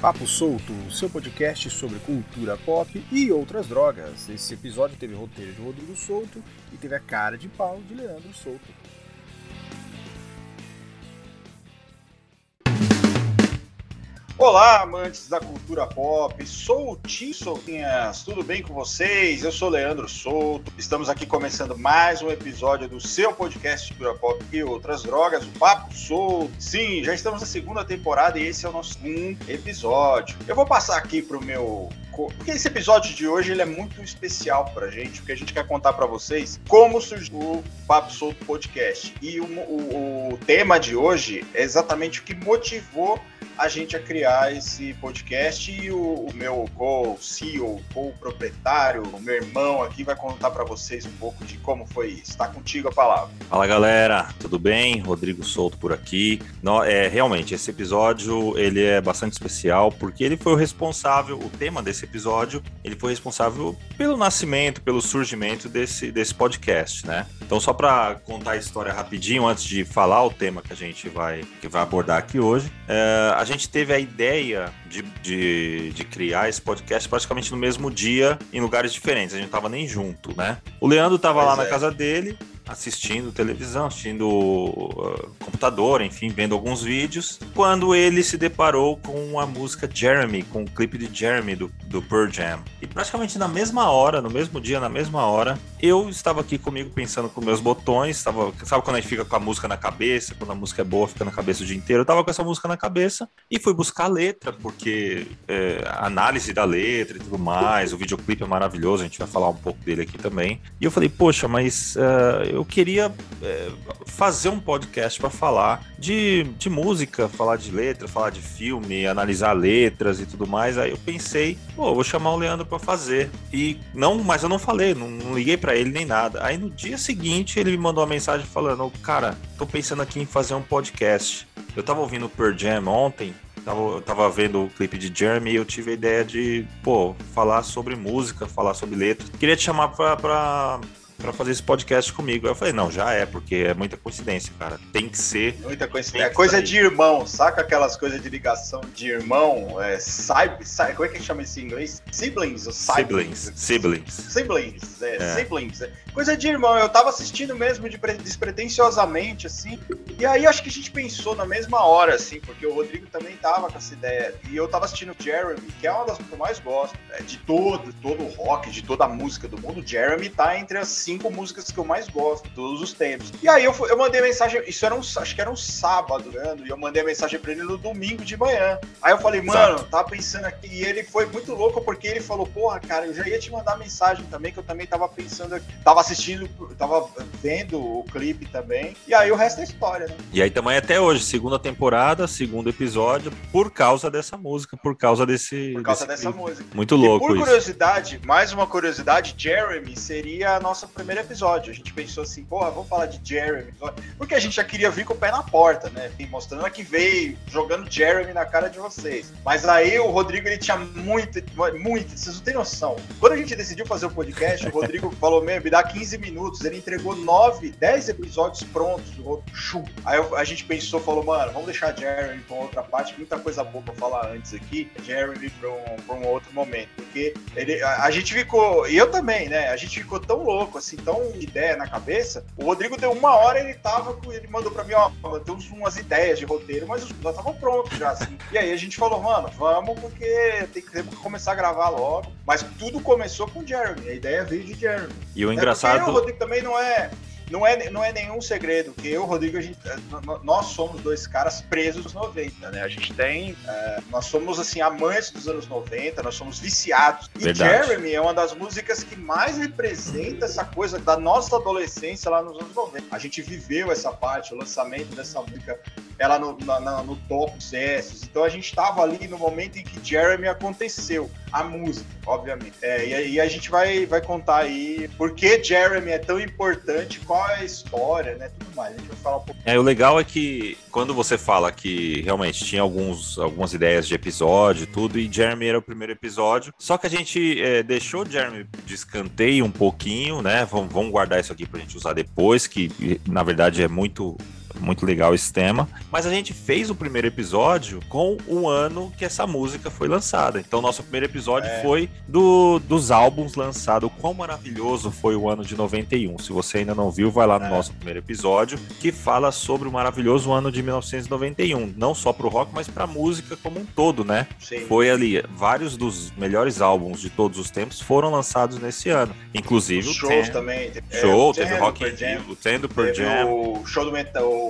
Papo Solto, seu podcast sobre cultura pop e outras drogas. Esse episódio teve roteiro de Rodrigo Souto e teve a cara de pau de Leandro Souto. Olá, amantes da cultura pop, sou o Tim Soutinhas, tudo bem com vocês? Eu sou Leandro Souto, estamos aqui começando mais um episódio do seu podcast Cultura Pop e outras drogas, o Papo Solto. Sim, já estamos na segunda temporada e esse é o nosso segundo episódio. Eu vou passar aqui pro meu porque esse episódio de hoje ele é muito especial pra gente, porque a gente quer contar para vocês como surgiu o Papo Solto Podcast. E o, o, o tema de hoje é exatamente o que motivou a gente a criar esse podcast e o, o meu co-CEO, co-proprietário, o meu irmão aqui vai contar para vocês um pouco de como foi isso. Está contigo a palavra. Fala galera, tudo bem? Rodrigo Souto por aqui. No, é, realmente, esse episódio ele é bastante especial porque ele foi o responsável, o tema desse episódio, ele foi responsável pelo nascimento, pelo surgimento desse, desse podcast, né? Então, só para contar a história rapidinho, antes de falar o tema que a gente vai, que vai abordar aqui hoje, é, a gente teve a ideia de, de, de, criar esse podcast praticamente no mesmo dia, em lugares diferentes. A gente não tava nem junto, né? O Leandro tava pois lá é. na casa dele, assistindo televisão, assistindo uh, computador, enfim, vendo alguns vídeos, quando ele se deparou com a música Jeremy, com o clipe de Jeremy do, do Pearl Jam. E praticamente na mesma hora, no mesmo dia, na mesma hora, eu estava aqui comigo pensando com meus botões, estava, sabe quando a gente fica com a música na cabeça, quando a música é boa, fica na cabeça o dia inteiro, eu estava com essa música na cabeça e fui buscar a letra, porque é, a análise da letra e tudo mais, o videoclipe é maravilhoso, a gente vai falar um pouco dele aqui também. E eu falei, poxa, mas uh, eu queria é, fazer um podcast para falar de, de música, falar de letra, falar de filme, analisar letras e tudo mais. Aí eu pensei, pô, vou chamar o Leandro para fazer. E não, mas eu não falei, não, não liguei para ele nem nada. Aí no dia seguinte ele me mandou uma mensagem falando, cara, tô pensando aqui em fazer um podcast. Eu tava ouvindo o Per Jam ontem eu tava vendo o clipe de Jeremy e eu tive a ideia de, pô, falar sobre música, falar sobre letras. Queria te chamar pra, pra, para fazer esse podcast comigo. Aí eu falei, não, já é, porque é muita coincidência, cara. Tem que ser. Muita coincidência. É coisa de irmão, saca aquelas coisas de ligação de irmão? É, como é que chama isso em inglês? Siblings ou siblings? Siblings. Siblings, é, é. siblings. É. Coisa de irmão. Eu tava assistindo mesmo de despretensiosamente, assim. E aí acho que a gente pensou na mesma hora, assim, porque o Rodrigo também tava com essa ideia. E eu tava assistindo Jeremy, que é uma das que eu mais gosto. É, de todo, todo o rock, de toda a música do mundo. Jeremy tá entre as cinco músicas que eu mais gosto, todos os tempos. E aí eu, eu mandei mensagem, isso era um, acho que era um sábado, né? E eu mandei a mensagem pra ele no domingo de manhã. Aí eu falei, mano, Exato. tava pensando aqui. E ele foi muito louco porque ele falou, porra, cara, eu já ia te mandar mensagem também, que eu também tava pensando aqui. Tava assistindo, tava vendo o clipe também. E aí o resto é história, né? E aí também até hoje, segunda temporada, segundo episódio, por causa dessa música, por causa desse. Por causa desse dessa clipe. música. Muito louco. E por curiosidade, isso. mais uma curiosidade, Jeremy seria a nossa primeiro episódio. A gente pensou assim, porra, vamos falar de Jeremy. Porque a gente já queria vir com o pé na porta, né? Mostrando que veio, jogando Jeremy na cara de vocês. Mas aí o Rodrigo, ele tinha muito, muito, vocês não têm noção. Quando a gente decidiu fazer o podcast, o Rodrigo falou, meu, me dá 15 minutos. Ele entregou 9, 10 episódios prontos. Chum. Aí a gente pensou, falou, mano, vamos deixar Jeremy pra outra parte, muita coisa boa pra falar antes aqui. Jeremy pra um, pra um outro momento. Porque ele, a, a gente ficou, e eu também, né? A gente ficou tão louco, assim, tão ideia na cabeça. O Rodrigo deu uma hora ele tava com. Ele mandou pra mim, ó, tem umas ideias de roteiro, mas os já estavam prontos já, assim. E aí a gente falou, mano, vamos, porque tem que, começar a gravar logo. Mas tudo começou com o Jeremy. A ideia veio de Jeremy. E o é engraçado. o Rodrigo também não é não é, não é nenhum segredo que eu, Rodrigo, a gente, é, nós somos dois caras presos nos 90, né? A gente tem. É, nós somos, assim, amantes dos anos 90, nós somos viciados. E Verdade. Jeremy é uma das músicas que mais representa essa coisa da nossa adolescência lá nos anos 90. A gente viveu essa parte, o lançamento dessa música, ela no, na, no top sucessos. Então a gente estava ali no momento em que Jeremy aconteceu. A música, obviamente. É, e, e, a gente vai, vai contar aí por que Jeremy é tão importante, qual a história, né? Tudo mais. A gente vai falar um pouco. É, o legal é que quando você fala que realmente tinha alguns, algumas ideias de episódio tudo, e Jeremy era o primeiro episódio. Só que a gente é, deixou Jeremy de escanteio um pouquinho, né? Vamos, vamos guardar isso aqui pra gente usar depois, que na verdade é muito muito legal esse tema. Mas a gente fez o primeiro episódio com o ano que essa música foi lançada. Então, nosso primeiro episódio é. foi do, dos álbuns lançados. Quão maravilhoso foi o ano de 91. Se você ainda não viu, vai lá no é. nosso primeiro episódio, que fala sobre o maravilhoso ano de 1991. Não só pro rock, mas pra música como um todo, né? Sim. Foi ali. Vários dos melhores álbuns de todos os tempos foram lançados nesse ano. Inclusive Os shows Ten... também. Show, é, teve Rock in Rio, o Ten do Pearl Jam. O show do metal.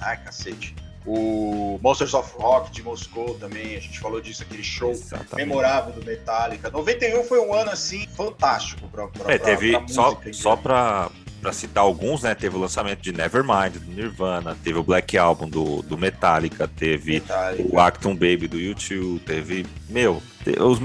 Ai, cacete o Monsters of Rock de Moscou também, a gente falou disso, aquele show Exatamente. memorável do Metallica. 91 foi um ano assim fantástico para É, teve pra só só para para citar alguns, né? Teve o lançamento de Nevermind do Nirvana, teve o Black Album do, do Metallica, teve Metallica. o Acton Baby do YouTube, teve, meu,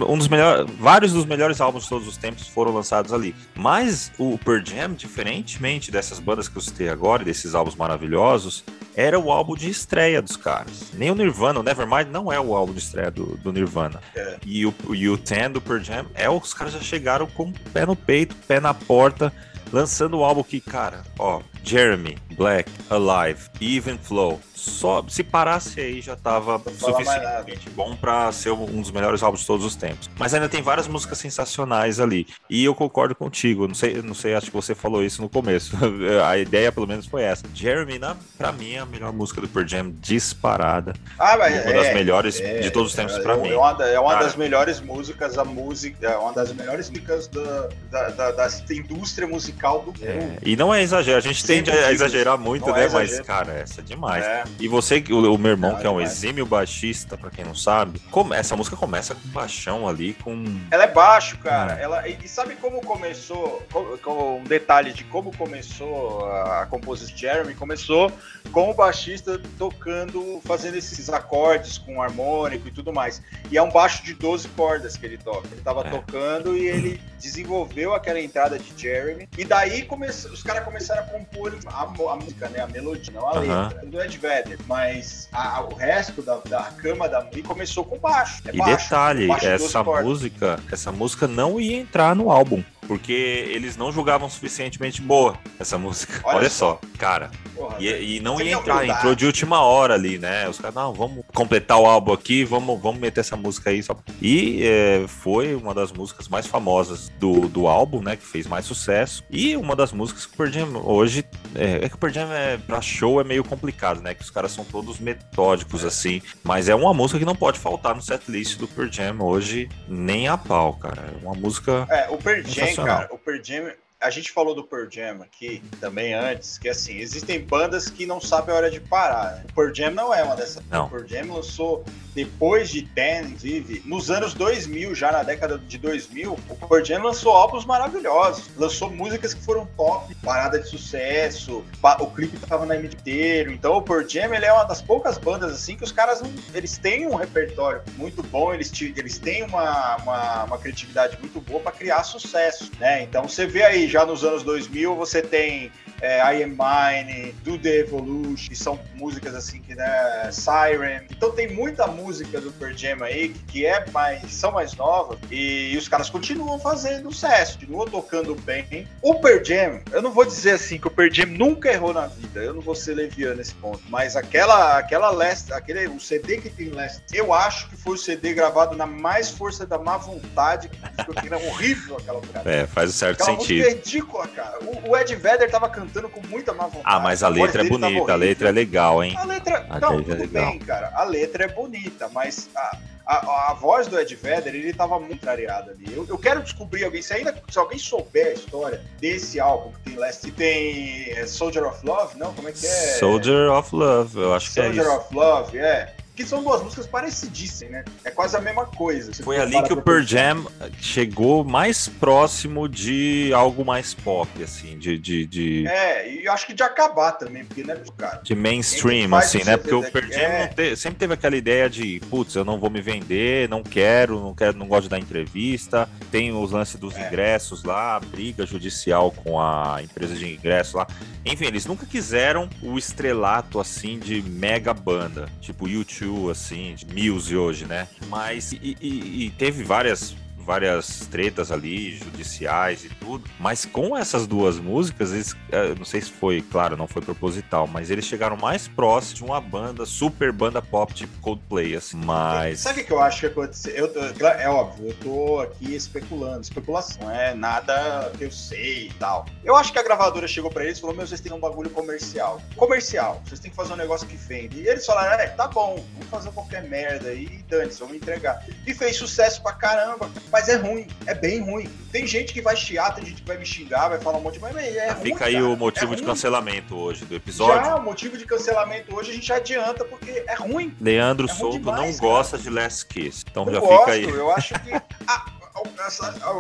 um dos melhores, vários dos melhores álbuns de todos os tempos foram lançados ali. Mas o Pearl Jam, diferentemente dessas bandas que eu citei agora, desses álbuns maravilhosos, era o álbum de estreia dos caras. Nem o Nirvana, o Nevermind não é o álbum de estreia do, do Nirvana. É. E o, e o Ten do Pearl Jam é os caras já chegaram com o pé no peito, pé na porta, lançando o álbum que, cara, ó, Jeremy, Black, Alive, Even Flow. Só se parasse aí já tava suficientemente bom para ser um dos melhores álbuns de todos os tempos. Mas ainda tem várias músicas sensacionais ali. E eu concordo contigo. Não sei, não sei, acho que você falou isso no começo. a ideia pelo menos foi essa. Jeremy, na, pra mim, é a melhor música do Pearl Jam disparada. Ah, mas uma é, das melhores é, de todos os tempos é, para mim. É uma, é uma das melhores músicas, a música, é uma das melhores músicas da, da, da, da indústria musical do é, mundo. e não é exagero, a gente tende a exagerar muito, não né? É mas, cara, essa é demais. É. E você, o, o meu irmão, não, que é um demais. exímio baixista, pra quem não sabe, come, essa música começa com baixão ali, com. Ela é baixo, cara. É. Ela, e, sabe como começou? Com, com, um detalhe de como começou a, a composição de Jeremy, começou com o baixista tocando, fazendo esses acordes com harmônico e tudo mais. E é um baixo de 12 cordas que ele toca. Ele tava é. tocando e ele desenvolveu aquela entrada de Jeremy. E daí come, os caras começaram a compor a, a, música, né? A melodia, não a letra. Do Ed Vedder. Mas a, o resto da, da cama da música começou com baixo. É e baixo, detalhe, baixo essa música, essa música não ia entrar no álbum porque eles não julgavam suficientemente boa essa música. Olha, Olha só. só, cara. Porra, e, e, não ia entrar, entrou de última hora ali, né? Os caras, não, vamos completar o álbum aqui, vamos, vamos meter essa música aí. Só... E é, foi uma das músicas mais famosas do, do álbum, né? Que fez mais sucesso. E uma das músicas que o Pearl Jam hoje. É, é que o Pearl Jam é, pra show é meio complicado, né? Que os caras são todos metódicos, é. assim. Mas é uma música que não pode faltar no setlist do Pearl Jam hoje, nem a pau, cara. É uma música. É, o Pearl Jam, cara, o Pearl Jam a gente falou do Pearl Jam aqui também antes, que assim, existem bandas que não sabem a hora de parar. Né? O Pearl Jam não é uma dessas. Não. O Pearl Jam lançou depois de Ten, inclusive, nos anos 2000, já na década de 2000, o Pearl Jam lançou álbuns maravilhosos. Lançou músicas que foram top, parada de sucesso, o clipe tava na MD inteiro. Então o Pearl Jam, ele é uma das poucas bandas assim que os caras, eles têm um repertório muito bom, eles, eles têm uma, uma, uma criatividade muito boa para criar sucesso, né? Então você vê aí já nos anos 2000 você tem é, I Am Mine, Do The Evolution, que são músicas assim que, né, Siren. Então tem muita música do Pearl Jam aí que é mais, são mais novas e, e os caras continuam fazendo sucesso, continuam tocando bem. O Pearl Jam, eu não vou dizer assim que o Pearl Jam nunca errou na vida, eu não vou ser leviano nesse ponto, mas aquela, aquela Last, aquele, o CD que tem Last, eu acho que foi o CD gravado na mais força da má vontade, que era horrível aquela música. É, faz um certo aquela sentido. Ridícula, cara. O, o Ed Vedder tava cantando com muita má vontade. Ah, mas a, a letra é bonita, a letra é legal, hein? A letra, a não, letra é é bem, cara. A letra é bonita, mas a, a, a, voz do Ed Vedder, ele tava muito contrariado ali. Eu, eu, quero descobrir alguém, se ainda se alguém souber a história desse álbum que tem Last, tem é, Soldier of Love, não? Como é que é? Soldier of Love, eu acho Soldier que é isso. Soldier of Love, é que são duas músicas parecidíssimas, né? É quase a mesma coisa. Foi ali que o Pearl Jam chegou mais próximo de algo mais pop, assim, de... de, de... É, e acho que de acabar também, porque, né, cara... De mainstream, assim, né? Porque o Pearl Jam é... te, sempre teve aquela ideia de, putz, eu não vou me vender, não quero, não quero, não gosto de dar entrevista, tem os lances dos é. ingressos lá, briga judicial com a empresa de ingresso lá. Enfim, eles nunca quiseram o estrelato, assim, de mega banda, tipo YouTube, assim, de Muse hoje, né? Mas e, e, e teve várias várias tretas ali, judiciais e tudo. Mas com essas duas músicas, eles, eh, não sei se foi, claro, não foi proposital, mas eles chegaram mais próximo de uma banda, super banda pop tipo Coldplay, assim. Mas. Sabe o que eu acho que aconteceu? Eu, é óbvio, eu tô aqui especulando, especulação, é nada que eu sei e tal. Eu acho que a gravadora chegou pra eles e falou: Meu, vocês têm um bagulho comercial. Comercial, vocês têm que fazer um negócio que vende. E eles falaram: É, tá bom, vamos fazer qualquer merda e dane-se, vamos entregar. E fez sucesso pra caramba, mas é ruim, é bem ruim. Tem gente que vai chiar, tem gente que vai me xingar, vai falar um monte de mas é Ah, ruim, Fica aí cara, o motivo é de ruim. cancelamento hoje do episódio. Já, o motivo de cancelamento hoje a gente adianta, porque é ruim. Leandro É ruim Souto demais, não gosta de Last Kiss. Então Eu já gosto, fica aí. eu acho que. Ah,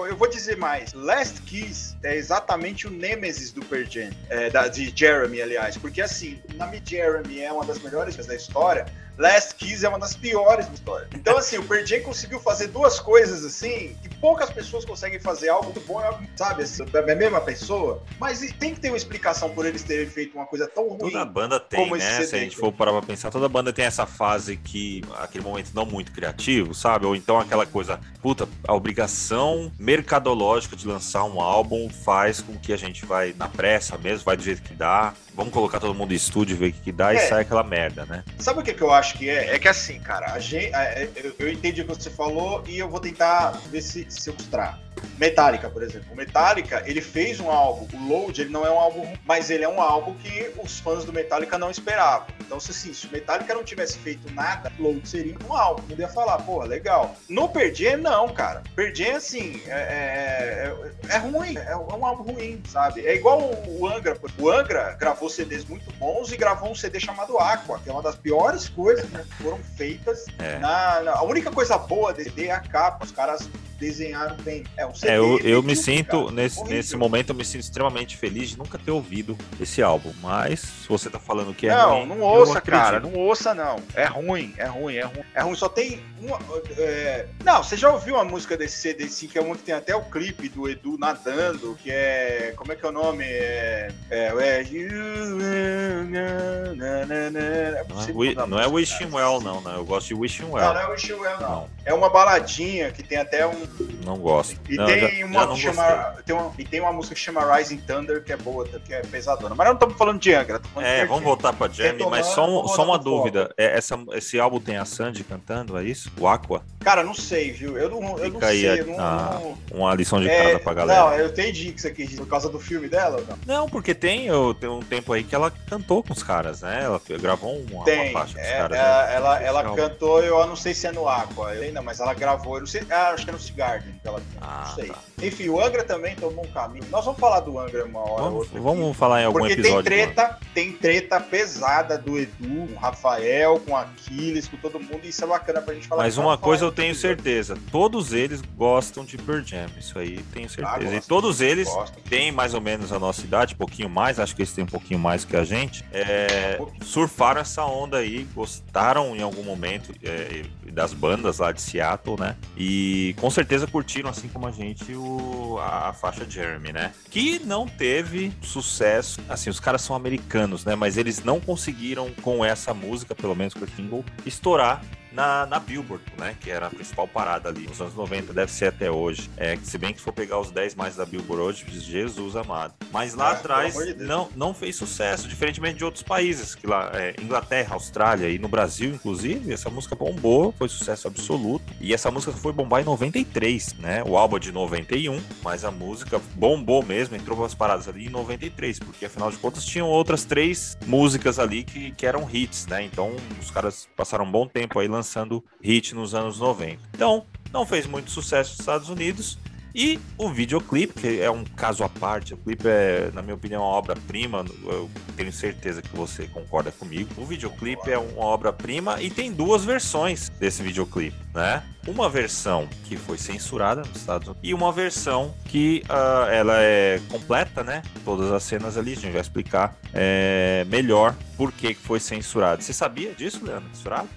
eu vou dizer mais. Last Kiss é exatamente o Nemesis do Pearl Jam, é, de Jeremy, aliás. Porque assim, na Me Jeremy é uma das melhores da história. Last Kiss é uma das piores da história. Então, assim, o Pearl Jam conseguiu fazer duas coisas assim que poucas pessoas conseguem fazer algo muito bom, sabe? Assim, da mesma pessoa. Mas e tem que ter uma explicação por eles terem feito uma coisa tão ruim. Toda banda tem, né? CD Se a gente for parar pra pensar, toda banda tem essa fase que, aquele momento não muito criativo, sabe? Ou então aquela coisa, puta, a obrigação mercadológica de lançar um álbum faz com que a gente vai na pressa mesmo, vai do jeito que dá. Vamos colocar todo mundo em estúdio, ver o que, que dá e É. sai aquela merda, né? Sabe o que, que eu acho que é? É que assim, cara, a gente, é, é, eu, entendi o que você falou e eu vou tentar ver se, se eu mostrar. Metallica, por exemplo. O Metallica, ele fez um álbum. O Load, ele não é um álbum, mas ele é um álbum que os fãs do Metallica não esperavam. Então, se, assim, se o Metallica não tivesse feito nada, Load seria um álbum. Podia falar, porra, legal. No Perdier, não, cara. Perdier, assim, é, é, é- é ruim. É um álbum ruim, sabe? É igual o Angra. O Angra gravou CDs muito bons e gravou um CD chamado Aqua, que é uma das piores coisas né, que foram feitas. É. Na, na- a única coisa boa desse é a capa. Os caras desenharam bem. É um CD É, eu, eu me sinto, cara. nesse, Horrível. nesse momento, eu me sinto extremamente feliz de nunca ter ouvido esse álbum. Mas, se você tá falando que é não, ruim, não eu ouça, cara. Não ouça, não. É ruim, é ruim, é ruim. É ruim. Só tem uma. é, Não, você já ouviu uma música desse CD sim, que é uma que tem até o clipe do Edu nadando, que é. Como é que é o nome? É. É. é... Não é, não é Wishing Well, não, né? Eu gosto de Wishing Não, Well. não é Wishing Well, não. Não, É uma baladinha que tem até um. Não gosto. E Não, tem já- uma já chama. Tem uma, e tem uma música que chama Rising Thunder, que é boa, que é pesadona. Mas não estamos falando de Angra, falando É, de vamos voltar pra Jamie, mas só, um- só uma dúvida. É, essa, esse álbum tem a Sandy cantando, é isso? O Aqua? Cara, não sei, viu? Eu não, eu não Fica sei. a- eu não, a- não- Uma lição de É, casa pra galera. Não, eu entendi que você quis por causa do filme dela ou não? Não, porque tem, eu, tem um tempo aí que ela cantou com os caras, né? Ela gravou uma, Tem. uma faixa com os é, caras. é, né? ela ela álbum. cantou, eu não sei se é no Aqua, eu ainda, mas ela gravou, eu não sei, ah, acho que é no Cigarden que ela Ah, não sei. tá. Enfim, o Angra também tomou um caminho. Nós vamos falar do Angra uma hora Vamos, outra. aqui. vamos falar em algum Porque episódio. tem treta, tem treta pesada do Edu, com o Rafael, com o Aquiles, com todo mundo, e isso é bacana pra gente falar. Mas uma coisa eu tenho certeza, todos eles gostam de Pearl Jam, isso aí tenho certeza. e Ah, gosto. todos eles Gosto. têm mais ou menos a nossa idade, um pouquinho mais, acho que eles têm um pouquinho mais que a gente. é, surfaram essa onda aí, gostaram em algum momento é, das bandas lá de Seattle, né? E com certeza curtiram, assim como a gente, o, a, faixa Jeremy, né? Que não teve sucesso. Assim, os caras são americanos, né? Mas eles não conseguiram, com essa música, pelo menos com a Kingle, estourar na, na Billboard, né? Que era a principal parada ali nos anos 90, deve ser até hoje. É, se bem que for pegar os 10 mais da Billboard hoje, Jesus amado. Mas lá Ah, atrás de não, não fez sucesso, diferentemente de outros países, que lá, é, Inglaterra, Austrália e no Brasil, inclusive, essa música bombou, foi sucesso absoluto. E essa música foi bombar em 93, né? O álbum é de 91, mas a música bombou mesmo, entrou para as paradas ali em 93, porque afinal de contas tinham outras três músicas ali que, que eram hits, né? Então os caras passaram um bom tempo aí lançando hit nos anos 90. Então, não fez muito sucesso nos Estados Unidos. E o videoclipe, que é um caso à parte, o clipe é, na minha opinião, uma obra-prima. Eu tenho certeza que você concorda comigo. O videoclipe é uma obra-prima e tem duas versões desse videoclipe, né? Uma versão que foi censurada nos Estados Unidos e uma versão que ah, ela é completa, né? Todas as cenas ali, a gente vai explicar é, melhor por que foi censurado. Você sabia disso, Leandro? Censurado?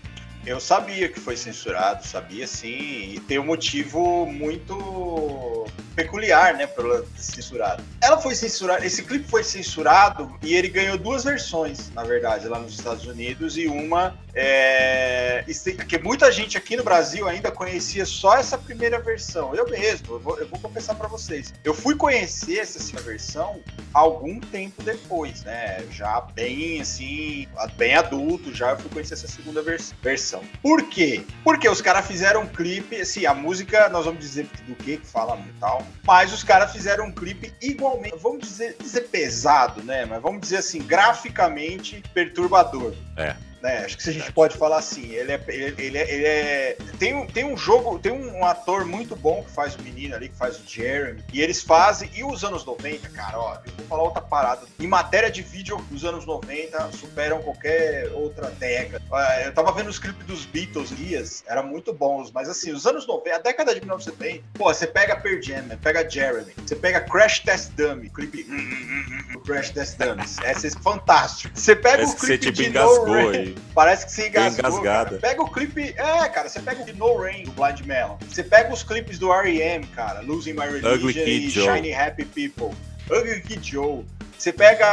Eu sabia que foi censurado, sabia sim, e tem um motivo muito peculiar, né, pra ela censurada. Ela foi censurada, esse clipe foi censurado e ele ganhou duas versões, na verdade, lá nos Estados Unidos, e uma é, que muita gente aqui no Brasil ainda conhecia só essa primeira versão. Eu mesmo, eu vou, eu vou confessar para vocês. Eu fui conhecer essa versão algum tempo depois, né? Já bem assim, bem adulto, já eu fui conhecer essa segunda vers versão. Por quê? Porque os caras fizeram um clipe, assim, a música, nós vamos dizer do que que fala e tal, mas os caras fizeram um clipe igualmente, vamos dizer, dizer pesado, né? Mas vamos dizer assim, graficamente perturbador. É né? Acho que a gente pode falar assim, ele é, ele, ele é, ele é tem, um, tem um jogo, tem um ator muito bom que faz o menino ali, que faz o Jeremy, e eles fazem, e os anos 90, cara, ó, eu vou falar outra parada, em matéria de vídeo, os anos 90 superam qualquer outra década. Eu tava vendo os clipes dos Beatles, Lias, eram muito bons, mas assim, os anos 90, a década de 1970, pô, você pega Pearl Jam, pega Jeremy, você pega Crash Test Dummy, clipe Crash Test Dummy, essa é fantástico. Você pega Parece o clipe de No Parece que você engasgou. Pega o clipe. É, cara, você pega o No Rain do Blind Melon. Você pega os clipes do R.E.M., cara, Losing My Religion e Shiny Happy People. Ugly Kid Joe. Você pega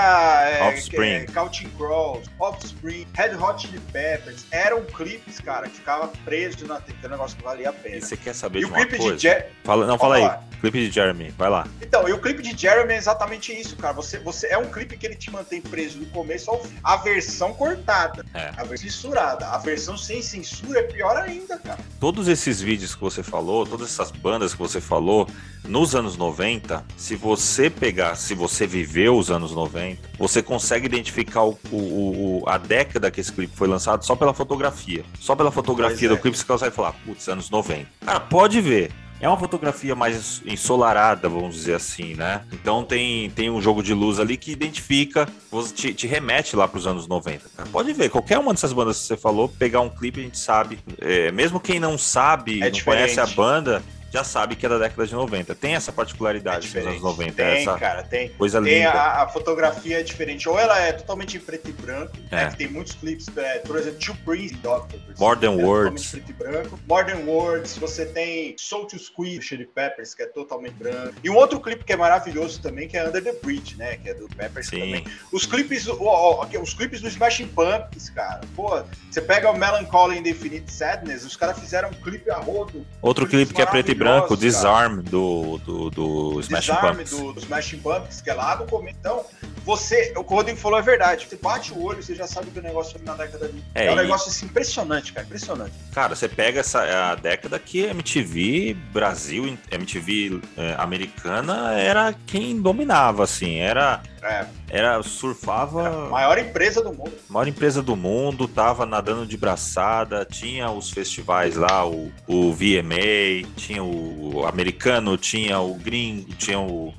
é, Offspring. É, Counting Crows, Offspring, Red Hot Chili Peppers, eram clipes, cara, que ficava preso na TV, um negócio que valia a pena. E você quer saber e de uma coisa? De fala, não, fala aí. Clipe de Jeremy, vai lá. Então, e o clipe de Jeremy é exatamente isso, cara. Você, você é um clipe que ele te mantém preso do começo ao fim. A versão cortada, é. a versão censurada. A versão sem censura é pior ainda, cara. Todos esses vídeos que você falou, todas essas bandas que você falou, nos anos 90, se você pegar, se você viveu os anos 90, você consegue identificar o, o, o, a década que esse clipe foi lançado só pela fotografia. Só pela fotografia pois do é. clipe você consegue falar, putz, anos 90. Cara, pode ver. É uma fotografia mais ensolarada, vamos dizer assim, né? Então tem, tem um jogo de luz ali que identifica, te, te remete lá para os anos 90. Cara. Pode ver, qualquer uma dessas bandas que você falou, pegar um clipe a gente sabe. É, mesmo quem não sabe, é não conhece a banda, já sabe que é da década de 90. Tem essa particularidade é dos anos 90. Tem, essa cara, tem. Coisa tem linda. A, a, fotografia é diferente. Ou ela é totalmente em preto e branco, é. né, tem muitos clipes, é, por exemplo, Two Prince Doctor. Modern é Words. preto e branco. Modern Words, você tem Soul to Squeeze, Chili Peppers, que é totalmente branco. E um outro clipe que é maravilhoso também, que é Under the Bridge, né, que é do Peppers Sim. também. Os clipes, os clipes do Smashing Pumpkins, cara, pô, você pega o Melancholy Indefinite Sadness, os caras fizeram um clipe a rodo. Outro clipe que é preto e branco, Disarm do, do, do Smashing Disarm Pumpkins. Do, do Smashing Pumpkins, que é lá no começo. Então, você, o que o Rodrigo falou é verdade. Você bate o olho, você já sabe que o negócio foi na década de. É, é um e... negócio assim, impressionante, cara. Impressionante. Cara, você pega essa a década que MTV Brasil, MTV é, americana era quem dominava, assim. Era. É. Era surfava. Era a maior empresa do mundo. Maior empresa do mundo, tava nadando de braçada, tinha os festivais lá, o, o VMA, tinha o americano, tinha o gringo, tinha o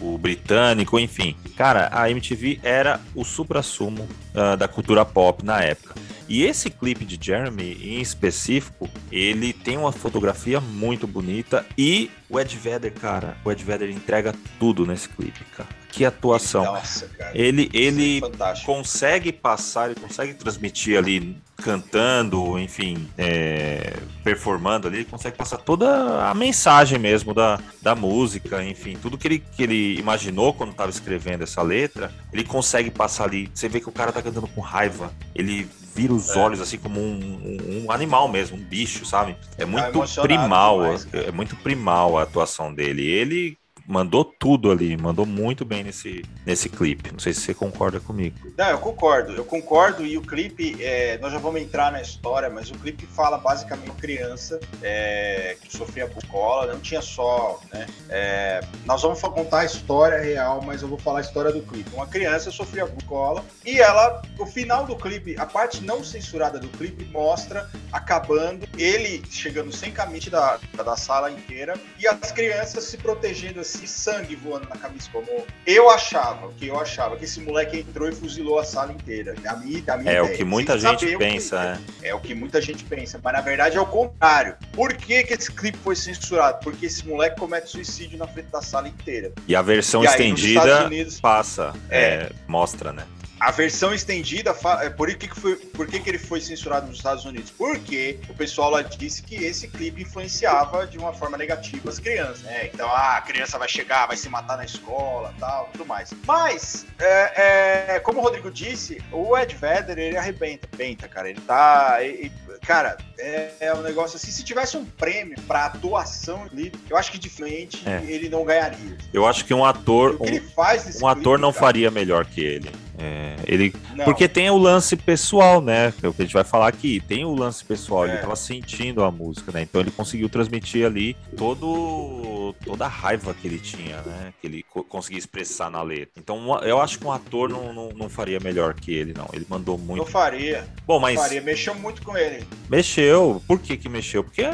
o britânico, enfim. Cara, a MTV era o supra-sumo uh, da cultura pop na época. E esse clipe de Jeremy, em específico, ele tem uma fotografia muito bonita e o Ed Vedder, cara, o Ed Vedder entrega tudo nesse clipe, cara. Que atuação. Nossa, cara. Ele, ele é consegue passar, ele consegue transmitir ali cantando, enfim, é, performando ali, ele consegue passar toda a mensagem mesmo da, da música, enfim, tudo que ele, que ele imaginou quando estava escrevendo essa letra, ele consegue passar ali. Você vê que o cara tá cantando com raiva, ele vira os é. olhos assim como um, um, um, animal mesmo, um bicho, sabe? É muito tá primal, demais, é, é muito primal a atuação dele. Ele mandou tudo ali, mandou muito bem nesse, nesse clipe. Não sei se você concorda comigo. Não, eu concordo, eu concordo. E o clipe, é, nós já vamos entrar na história, mas o clipe fala basicamente criança é, que sofria bucola, não tinha só, né? É, nós vamos contar a história real, mas eu vou falar a história do clipe. Uma criança sofria bucola e ela, o final do clipe, a parte não censurada do clipe mostra acabando, ele chegando sem camisa da, da sala inteira e as crianças se protegendo assim esse sangue voando na camisa, como eu achava, que eu achava que esse moleque entrou e fuzilou a sala inteira. A minha, a minha é ideia, o que muita gente pensa, é. é o que muita gente pensa, mas na verdade é o contrário. Por que, que esse clipe foi censurado? Porque esse moleque comete suicídio na frente da sala inteira. E a versão e estendida Unidos, passa, é, é, mostra, né? A versão estendida, é, por que, que, foi, por que, que ele foi censurado nos Estados Unidos? Porque o pessoal lá disse que esse clipe influenciava de uma forma negativa as crianças, né? Então, ah, a criança vai chegar, vai se matar na escola, tal, tudo mais. Mas, é, é, como o Rodrigo disse, o Ed Vedder, ele arrebenta, arrebenta, cara. Ele tá... Ele, cara, é, é, um negócio assim, se tivesse um prêmio pra atuação clipe, eu acho que diferente é. ele não ganharia. Eu acho que um ator... Um, um ator não cara, faria melhor que ele. É, ele, porque tem o lance pessoal, né? É o que a gente vai falar aqui. Tem o lance pessoal, é. ele tava sentindo a música, né? Então ele conseguiu transmitir ali todo, toda a raiva que ele tinha, né? Que ele co conseguia expressar na letra. Então eu acho que um ator não, não, não, faria melhor que ele, não. Ele mandou muito. Não faria. Bom, mas. Não faria, mexeu muito com ele. Mexeu. Por que que mexeu? Porque,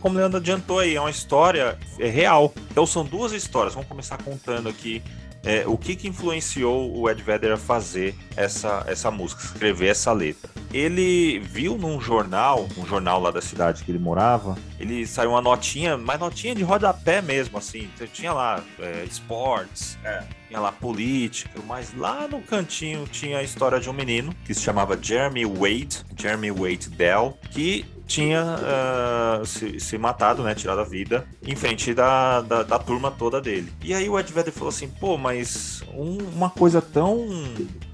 como o Leandro adiantou aí, é uma história é real. Então são duas histórias. Vamos começar contando aqui é, o que, que influenciou o Ed Vedder a fazer essa, essa música, escrever essa letra? Ele viu num jornal, um jornal lá da cidade que ele morava, ele saiu uma notinha, mas notinha de rodapé mesmo, assim. Tinha lá é, esportes, é. tinha lá política, mas lá no cantinho tinha a história de um menino que se chamava Jeremy Wade, Jeremy Wade Dell, que tinha uh, se, se, matado, né? Tirado a vida em frente da, da, da, turma toda dele. E aí o Ed Vedder falou assim: pô, mas um, uma coisa tão,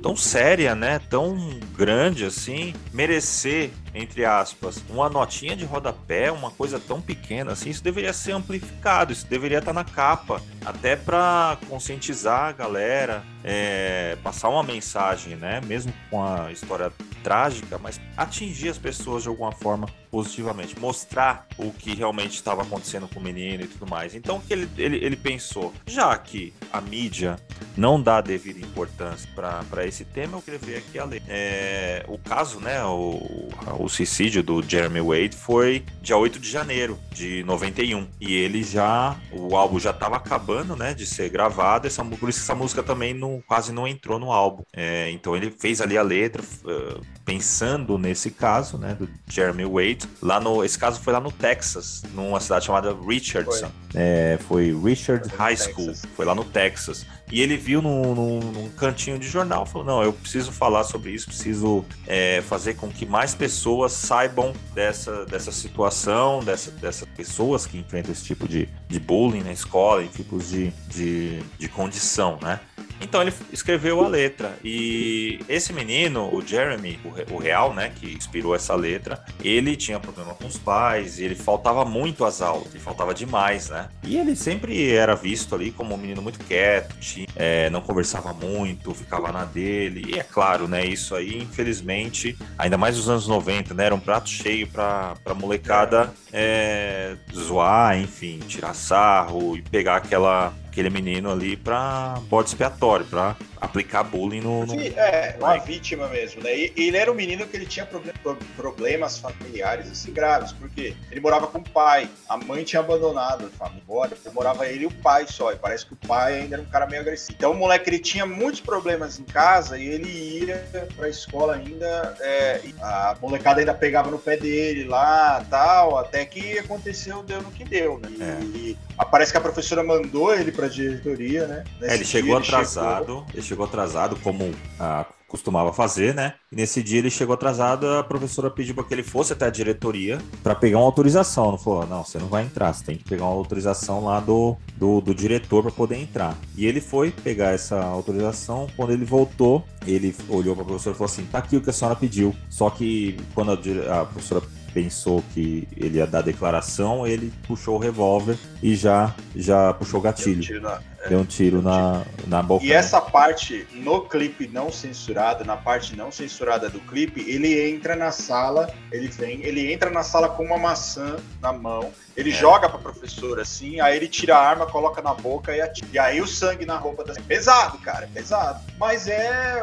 tão séria, né? Tão grande assim, merecer entre aspas, uma notinha de rodapé, uma coisa tão pequena assim, isso deveria ser amplificado, isso deveria estar na capa, até para conscientizar a galera, é, passar uma mensagem, né? Mesmo com a história trágica, mas atingir as pessoas de alguma forma positivamente, mostrar o que realmente estava acontecendo com o menino e tudo mais. Então, o que ele, ele, ele pensou? Já que a mídia não dá devida importância para esse tema, eu queria ver aqui a lei. É, o caso, né, o, o suicídio do Jeremy Wade foi dia 8 de janeiro de 91. E ele já, o álbum já estava acabando, né, de ser gravado, essa, por isso essa música também não, quase não entrou no álbum. É, então ele fez ali a letra, uh, pensando nesse caso, né, do Jeremy Wade. Lá no, esse caso foi lá no Texas, numa cidade chamada Richardson. Foi, é, foi Richard foi High School, Texas. foi lá no Texas. E ele viu num, num, num, cantinho de jornal, falou: não, eu preciso falar sobre isso, preciso é, fazer com que mais pessoas saibam dessa, dessa situação, dessa, dessas pessoas que enfrentam esse tipo de, de bullying na escola, em tipos de, de, de condição, né? Então ele escreveu a letra. E esse menino, o Jeremy, o, real, né, que inspirou essa letra, ele tinha problema com os pais, ele faltava muito às aulas, ele faltava demais, né? E ele sempre era visto ali como um menino muito quieto, tinha, é, não conversava muito, ficava na dele. E é claro, né, isso aí, infelizmente, ainda mais nos anos 90, né, era um prato cheio pra, pra molecada é, zoar, enfim, tirar sarro e pegar aquela aquele menino ali para bode expiatório, para aplicar bullying no, no... Sim, é, uma vítima mesmo, né? E ele era um menino que ele tinha problemas familiares assim graves, porque ele morava com o pai, a mãe tinha abandonado a família, embora, morava ele e o pai só, e parece que o pai ainda era um cara meio agressivo. Então o moleque ele tinha muitos problemas em casa e ele ia pra escola ainda, é, a molecada ainda pegava no pé dele lá, tal, até que aconteceu, deu no que deu, né? É. E, parece que a professora mandou ele pra diretoria, né? É, ele chegou dia, atrasado, ele chegou... ele chegou atrasado, como a costumava fazer, né? E nesse dia ele chegou atrasado, a professora pediu para que ele fosse até a diretoria para pegar uma autorização. Não falou, não, você não vai entrar, você tem que pegar uma autorização lá do, do, do diretor para poder entrar. E ele foi pegar essa autorização. Quando ele voltou, ele olhou para a professora e falou assim: tá aqui o que a senhora pediu. Só que quando a, a professora pensou que ele ia dar declaração, ele puxou o revólver e já, já puxou o gatilho. Deu um tiro na, é, Deu um tiro na, na boca. E essa parte, no clipe não censurado, na parte não censurada do clipe, ele entra na sala, ele vem, ele entra na sala com uma maçã na mão, ele é. joga pra professora assim, aí ele tira a arma, coloca na boca e atira. E aí o sangue na roupa da. Pesado, cara, pesado. Mas é.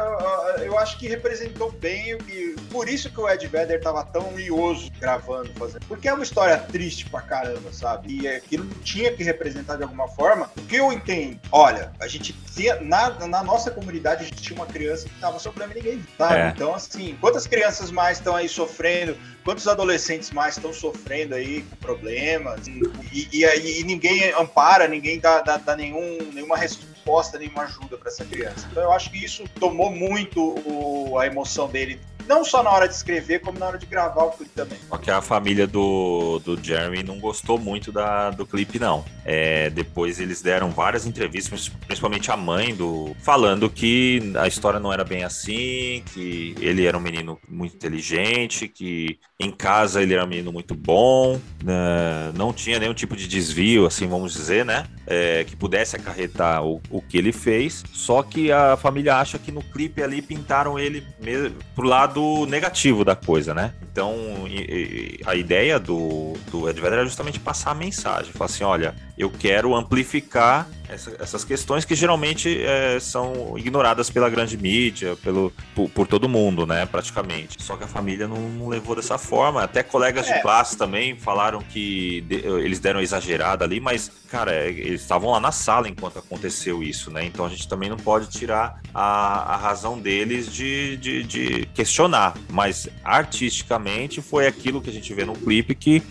Eu acho que representou bem o que. Por isso que o Ed Vedder tava tão ioso gravando, fazendo. Porque é uma história triste pra caramba, sabe? E aquilo tinha que representar de alguma forma. O que eu entendo? Olha, a gente tinha. Na, na nossa comunidade, a gente tinha uma criança que tava sofrendo e ninguém sabe? É. Então, assim, quantas crianças mais estão aí sofrendo? Quantos adolescentes mais estão sofrendo aí com problemas? E, e, e, e ninguém ampara, ninguém dá, dá, dá nenhum, nenhuma resposta nenhuma ajuda para essa criança. Então eu acho que isso tomou muito o, a emoção dele não só na hora de escrever, como na hora de gravar o clipe também. Porque a família do, do Jeremy não gostou muito da, do clipe, não. É, depois eles deram várias entrevistas, principalmente a mãe do. falando que a história não era bem assim, que ele era um menino muito inteligente, que em casa ele era um menino muito bom, né, não tinha nenhum tipo de desvio, assim, vamos dizer, né? É, que pudesse acarretar o, o que ele fez. Só que a família acha que no clipe ali pintaram ele pro lado negativo da coisa, né? Então e, e, a ideia do, do Ed Vedder é justamente passar a mensagem, falar assim, olha, eu quero amplificar essa, essas questões que geralmente é, são ignoradas pela grande mídia, pelo, por, por, todo mundo, né, praticamente. Só que a família não, não levou dessa forma. Até colegas é. de classe também falaram que de, eles deram exagerada ali, mas, cara, é, eles estavam lá na sala enquanto aconteceu isso, né? Então a gente também não pode tirar a, a razão deles de, de, de questionar. Mas artisticamente foi aquilo que a gente vê no clipe que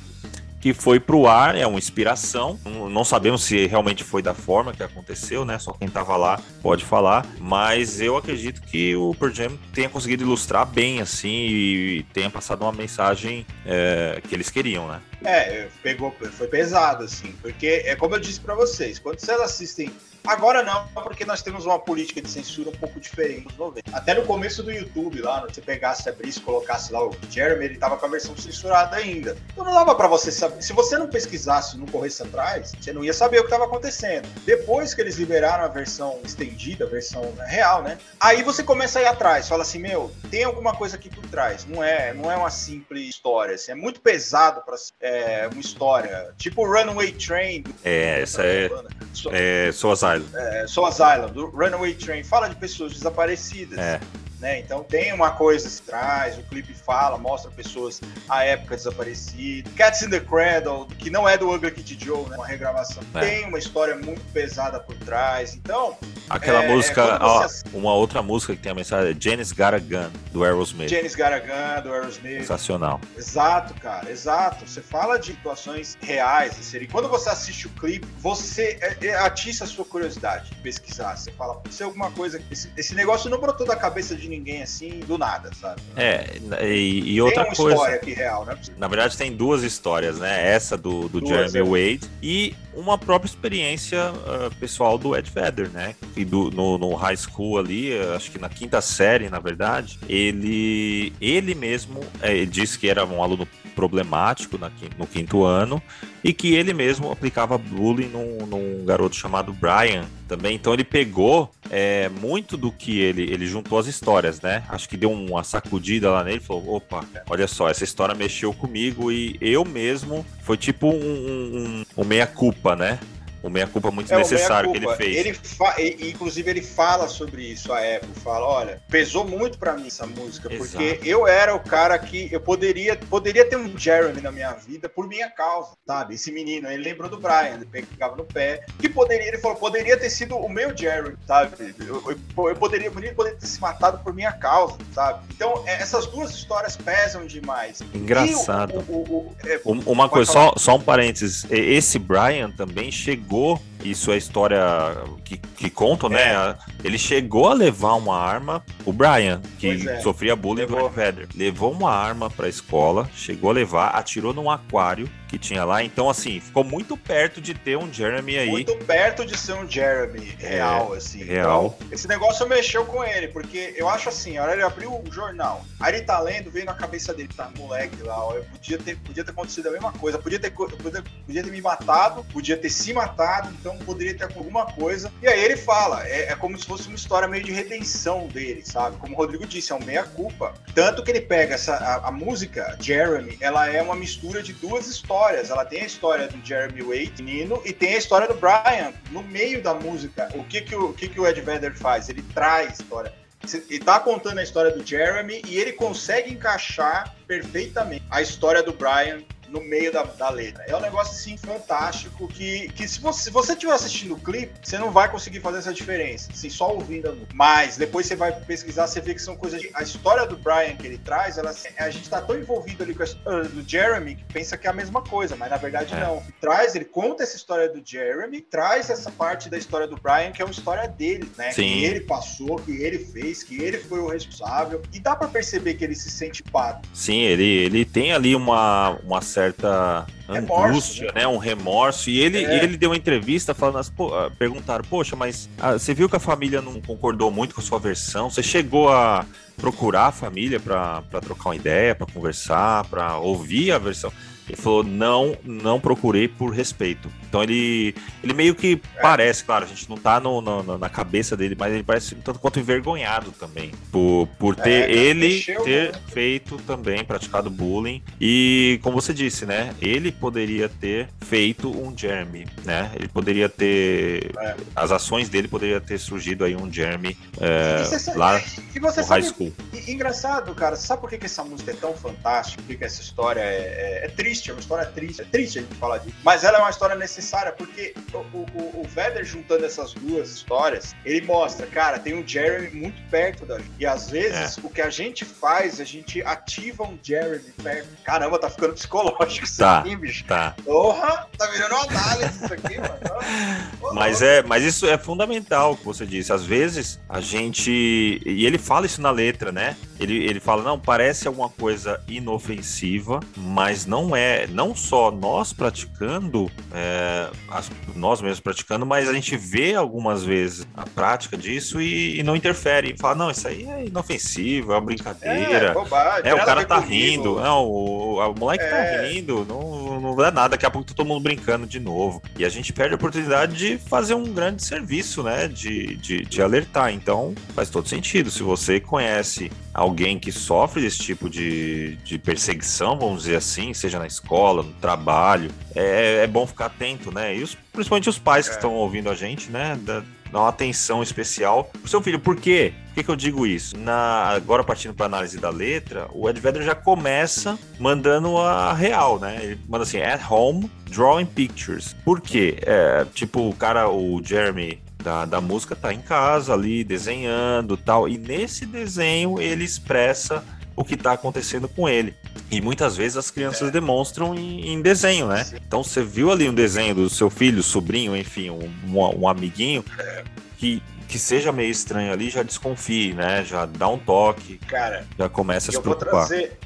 que foi pro ar, é uma inspiração. Não sabemos se realmente foi da forma que aconteceu, né? Só quem tava lá pode falar. Mas eu acredito que o Pearl Jam tenha conseguido ilustrar bem, assim, e tenha passado uma mensagem é, que eles queriam, né? É, pegou, foi pesado, assim, porque é como eu disse para vocês, quando vocês assistem Agora não, porque nós temos uma política de censura um pouco diferente nos 90. Até no começo do YouTube, lá, você pegasse, abrisse, colocasse lá o Jeremy, ele tava com a versão censurada ainda. Então não dava para você saber. Se você não pesquisasse, não corresse atrás, você não ia saber o que estava acontecendo. Depois que eles liberaram a versão estendida, a versão real, né? Aí você começa a ir atrás, fala assim, meu, tem alguma coisa aqui por trás. Não é, não é uma simples história. Assim, é muito pesado para é, uma história. Tipo Runaway Train. É, essa é, é Soul Asylum. É, Soul Asylum, do Runaway Train. Fala de pessoas desaparecidas. É. Né? Então tem uma coisa que traz, o clipe fala, mostra pessoas à época desaparecidas. Cats in the Cradle, que não é do Ugly Kid Joe, né? uma regravação. É. Tem uma história muito pesada por trás. Então. Aquela é, música, ó, uma outra música que tem a mensagem é a Gun, do Aerosmith. A Gun, do Aerosmith. Sensacional. Exato, cara, exato. Você fala de situações reais, e quando você assiste o clipe, você é, é, atiça a sua curiosidade de pesquisar. Você fala, se alguma coisa. Esse, esse negócio não brotou da cabeça de ninguém assim do nada, sabe? É, e, e outra tem uma coisa. história aqui real, né? Na verdade, tem duas histórias, né? Essa do, do duas, Jeremy é. Wade e uma própria experiência uh, pessoal do Ed Vedder, né? E do, no, no high school ali, acho que na quinta série, na verdade, ele, ele mesmo é, ele disse que era um aluno problemático na, no quinto ano e que ele mesmo aplicava bullying num, num garoto chamado Brian também. Então ele pegou é, muito do que ele ele juntou as histórias, né? Acho que deu uma sacudida lá nele, falou: opa, olha só, essa história mexeu comigo e eu mesmo foi tipo um, um, um meia culpa, né? O meia-culpa muito é, necessário que ele fez. Ele fa... Inclusive, ele fala sobre isso à época. Fala: olha, pesou muito para mim essa música, Exato. porque eu era o cara que eu poderia, poderia ter um Jeremy na minha vida por minha causa, sabe? Esse menino, ele lembrou do Brian, ele pegava no pé, que poderia, ele falou, poderia ter sido o meu Jeremy, sabe? Eu, eu, eu poderia, poderia ter se matado por minha causa, sabe? Então, é, essas duas histórias pesam demais. Engraçado. O, o, é, Uma coisa, só, só um parênteses: esse Brian também chegou chegou, isso é história que, que contam, né? é. Ele chegou a levar uma arma, o Brian, que é. sofria bullying levou. do Vedder, levou uma arma pra escola, chegou a levar, atirou num aquário que tinha lá. Então, assim, ficou muito perto de ter um Jeremy aí. Muito perto de ser um Jeremy real, é, assim. Real. Então, esse negócio mexeu com ele, porque eu acho assim, a hora ele abriu o jornal, aí ele tá lendo, veio na cabeça dele, tá, moleque lá, ó, podia ter, podia ter acontecido a mesma coisa, podia ter, podia, podia ter me matado, podia ter se matado, então poderia ter alguma coisa. E aí ele fala, é, é como se fosse uma história meio de redenção dele, sabe? Como o Rodrigo disse, é um meia-culpa. Tanto que ele pega essa, a, a música, Jeremy, ela é uma mistura de duas histórias histórias. Ela tem a história do Jeremy Wade, Nino, e tem a história do Brian no meio da música. O que que o, que que o Ed Vedder faz? Ele traz história. Ele tá contando a história do Jeremy e ele consegue encaixar perfeitamente a história do Brian no meio da, da letra. É um negócio assim fantástico que, que se você, se você estiver assistindo o clipe, você não vai conseguir fazer essa diferença, assim, só ouvindo. Mas depois você vai pesquisar, você vê que são coisas de, a história do Brian que ele traz, ela, a gente tá tão envolvido ali com a história do Jeremy que pensa que é a mesma coisa, mas na verdade é. não. Ele traz, ele conta essa história do Jeremy, traz essa parte da história do Brian que é uma história dele, né? Sim. Que ele passou, que ele fez, que ele foi o responsável e dá para perceber que ele se sente pato. Sim, ele ele tem ali uma uma certa angústia, remorso, né? né? Um remorso. E ele, é. ele deu uma entrevista falando, pô, ah, perguntaram, poxa, mas ah, você viu que a família não concordou muito com a sua versão? Você chegou a procurar a família para trocar uma ideia, para conversar, para ouvir a versão? Ele falou: não, não procurei por respeito. Então ele, ele meio que é. parece, claro, a gente não tá no, no, na cabeça dele, mas ele parece tanto quanto envergonhado também por, por ter é, ele mexeu, ter né? feito também, praticado bullying. E como você disse, né? Ele poderia ter feito um Jeremy, né? Ele poderia ter. É. As ações dele poderia ter surgido aí um Jeremy é, lá você no sabe, high school. Engraçado, cara, sabe por que, que essa música é tão fantástica? Por que, que essa história é, é, é triste? Triste, é uma história triste. É triste a gente falar disso. Mas ela é uma história necessária, porque o, o, o Vedder juntando essas duas histórias, ele mostra, cara, tem um Jeremy muito perto da gente. E às vezes é. o que a gente faz, a gente ativa um Jeremy perto. Caramba, tá ficando psicológico isso tá, aqui, bicho. Tá. Porra, tá virando uma análise isso aqui, mano. mas, é, mas isso é fundamental, o que você disse. Às vezes a gente. E ele fala isso na letra, né? Ele, ele fala, não, parece alguma coisa inofensiva, mas não é é, não só nós praticando, é, as, nós mesmos praticando, mas a gente vê algumas vezes a prática disso e, e não interfere. E fala, não, isso aí é inofensivo, é uma brincadeira. É, bobagem, é o cara tá comigo. rindo. Não, o, o moleque tá é. tá rindo, não, não é nada. Daqui a pouco tá todo mundo brincando de novo. E a gente perde a oportunidade de fazer um grande serviço, né? De, de, de alertar. Então, faz todo sentido. Se você conhece alguém que sofre desse tipo de, de perseguição, vamos dizer assim, seja na escola, no trabalho, é, é bom ficar atento, né? E os, principalmente os pais que é. estão ouvindo a gente, né? Da, dar uma atenção especial pro seu filho. Por quê? Por que, que eu digo isso? Na, agora, partindo para análise da letra, o Ed Vedder já começa mandando a real, né? Ele manda assim: at home, drawing pictures. Por quê? É, tipo, o cara, o Jeremy da, da música tá em casa ali desenhando tal e nesse desenho ele expressa o que está acontecendo com ele. E muitas vezes as crianças é. demonstram em, em, desenho, né? Então você viu ali um desenho do seu filho, sobrinho, enfim, um, um, um amiguinho que que seja meio estranho ali, já desconfie, né? Já dá um toque. Cara, já começa a se preocupar. Trazer,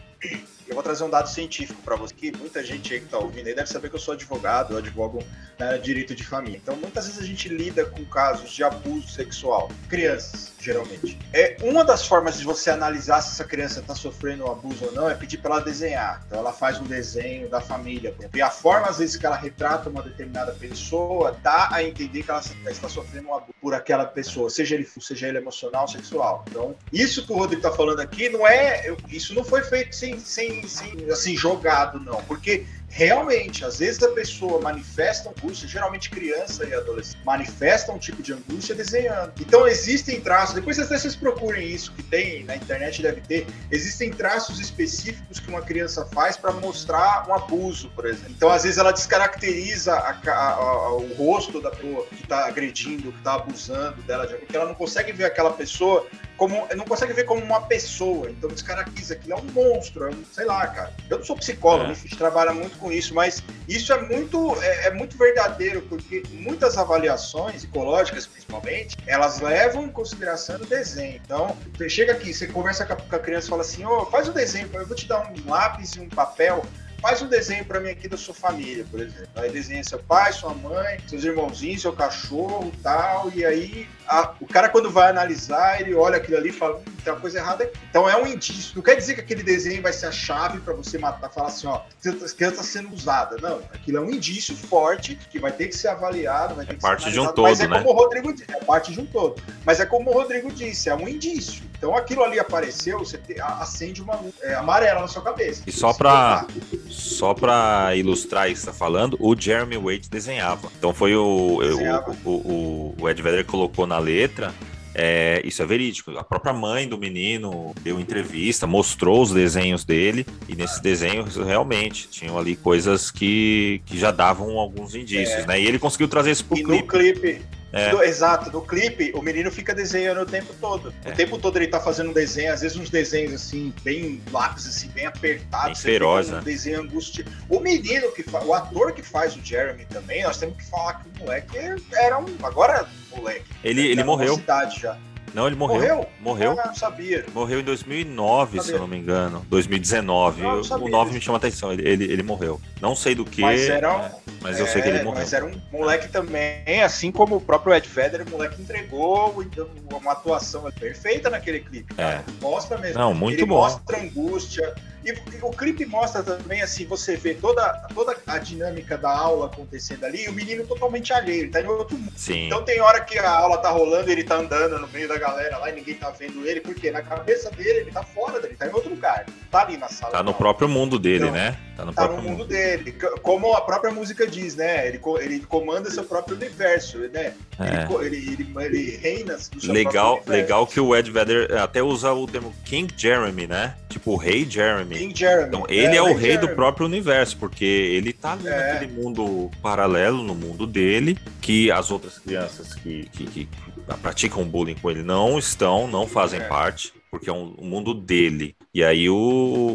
eu vou trazer um dado científico para você, que muita gente aí que está ouvindo aí deve saber que eu sou advogado, eu advogo né, direito de família. Então, muitas vezes a gente lida com casos de abuso sexual. Crianças, geralmente. É Uma das formas de você analisar se essa criança está sofrendo um abuso ou não é pedir para ela desenhar. Então, ela faz um desenho da família. E a forma, às vezes, que ela retrata uma determinada pessoa dá a entender que ela está sofrendo um abuso por aquela pessoa, seja ele, seja ele emocional sexual. Então, isso que o Rodrigo está falando aqui não é. Isso não foi feito sem, sem sem, assim, jogado, não. Porque realmente, às vezes a pessoa manifesta angústia, geralmente criança e adolescente, manifesta um tipo de angústia desenhando. Então existem traços, depois até vocês procurem isso, que tem na internet deve ter, existem traços específicos que uma criança faz para mostrar um abuso, por exemplo. Então às vezes ela descaracteriza a, a, a, o rosto da pessoa que está agredindo, que está abusando dela, porque ela não consegue ver aquela pessoa como não consegue ver como uma pessoa, então descaracteriza que é um monstro, é um, sei lá, cara. Eu não sou psicólogo, é. a gente trabalha muito com isso, mas isso é muito é, é, muito verdadeiro porque muitas avaliações psicológicas, principalmente, elas levam em consideração o desenho. Então, você chega aqui, você conversa com a, com a criança e fala assim, oh, faz o desenho, eu vou te dar um lápis e um papel faz um desenho para mim aqui da sua família, por exemplo. Aí desenha seu pai, sua mãe, seus irmãozinhos, seu cachorro tal. E aí a, o cara, quando vai analisar, ele olha aquilo ali e fala: hum, tem uma coisa errada aqui. Então é um indício. Não quer dizer que aquele desenho vai ser a chave para você matar, falar assim: ó, criança está sendo usada. Não, aquilo é um indício forte que vai ter que ser avaliado, vai ter é que parte ser de um todo, mas é né? como o Rodrigo disse, é parte de um todo. Mas é como o Rodrigo disse, é um indício. Então aquilo ali apareceu, você te, acende uma luz é, amarela na sua cabeça. E só para só para ilustrar isso que está falando, o Jeremy Wade desenhava. Então foi o, o, o, o, Ed Vedder colocou na letra É, isso é verídico. A própria mãe do menino deu entrevista, mostrou os desenhos dele, e nesses desenhos realmente tinham ali coisas que, que já davam alguns indícios, é. né? E ele conseguiu trazer isso pro e clipe. no clipe. É. Do, exato, no clipe o menino fica desenhando o tempo todo. É. O tempo todo ele tá fazendo um desenho, às vezes uns desenhos assim, bem lápis, assim, bem apertados. Bem feroz, um né? desenho angústia. O menino que faz, o ator que faz o Jeremy também, nós temos que falar que o moleque era um. Agora, moleque. Ele, ele morreu. Cidade já. Não, ele morreu. Morreu? Morreu. Ah, não sabia. Morreu em 2009, sabia. se eu não me engano. 2019. Não, não o 9 me chama atenção. Ele, ele, ele morreu. Não sei do que. Mas era um, mas eu é, sei que ele morreu. Mas era um moleque também, assim como o próprio Ed Vedder, o moleque entregou então, uma atuação perfeita naquele clipe. É. Mostra mesmo. Não, muito ele bom. Mostra angústia. E, e o clipe mostra também, assim, você vê toda, toda a dinâmica da aula acontecendo ali e o menino totalmente alheio, ele tá em outro mundo. Sim. Então tem hora que a aula tá rolando ele tá andando no meio da galera lá e ninguém tá vendo ele, porque na cabeça dele ele tá fora dele, tá em outro lugar, tá ali na sala. Tá no próprio mundo dele, então, né? Tá no, tá no mundo, mundo dele. Como a própria música diz, né? Ele, ele comanda seu próprio universo, né? É. Ele, ele, ele, reina legal, legal que o Ed Vedder até usa o termo King Jeremy, né? Tipo o Rei Jeremy. King Jeremy. Então ele é, é o rei Jeremy. do próprio universo, porque ele tá ali é. naquele mundo paralelo, no mundo dele, que as outras crianças que, que, que praticam bullying com ele não estão, não fazem é. parte porque é um, um, mundo dele. E aí o,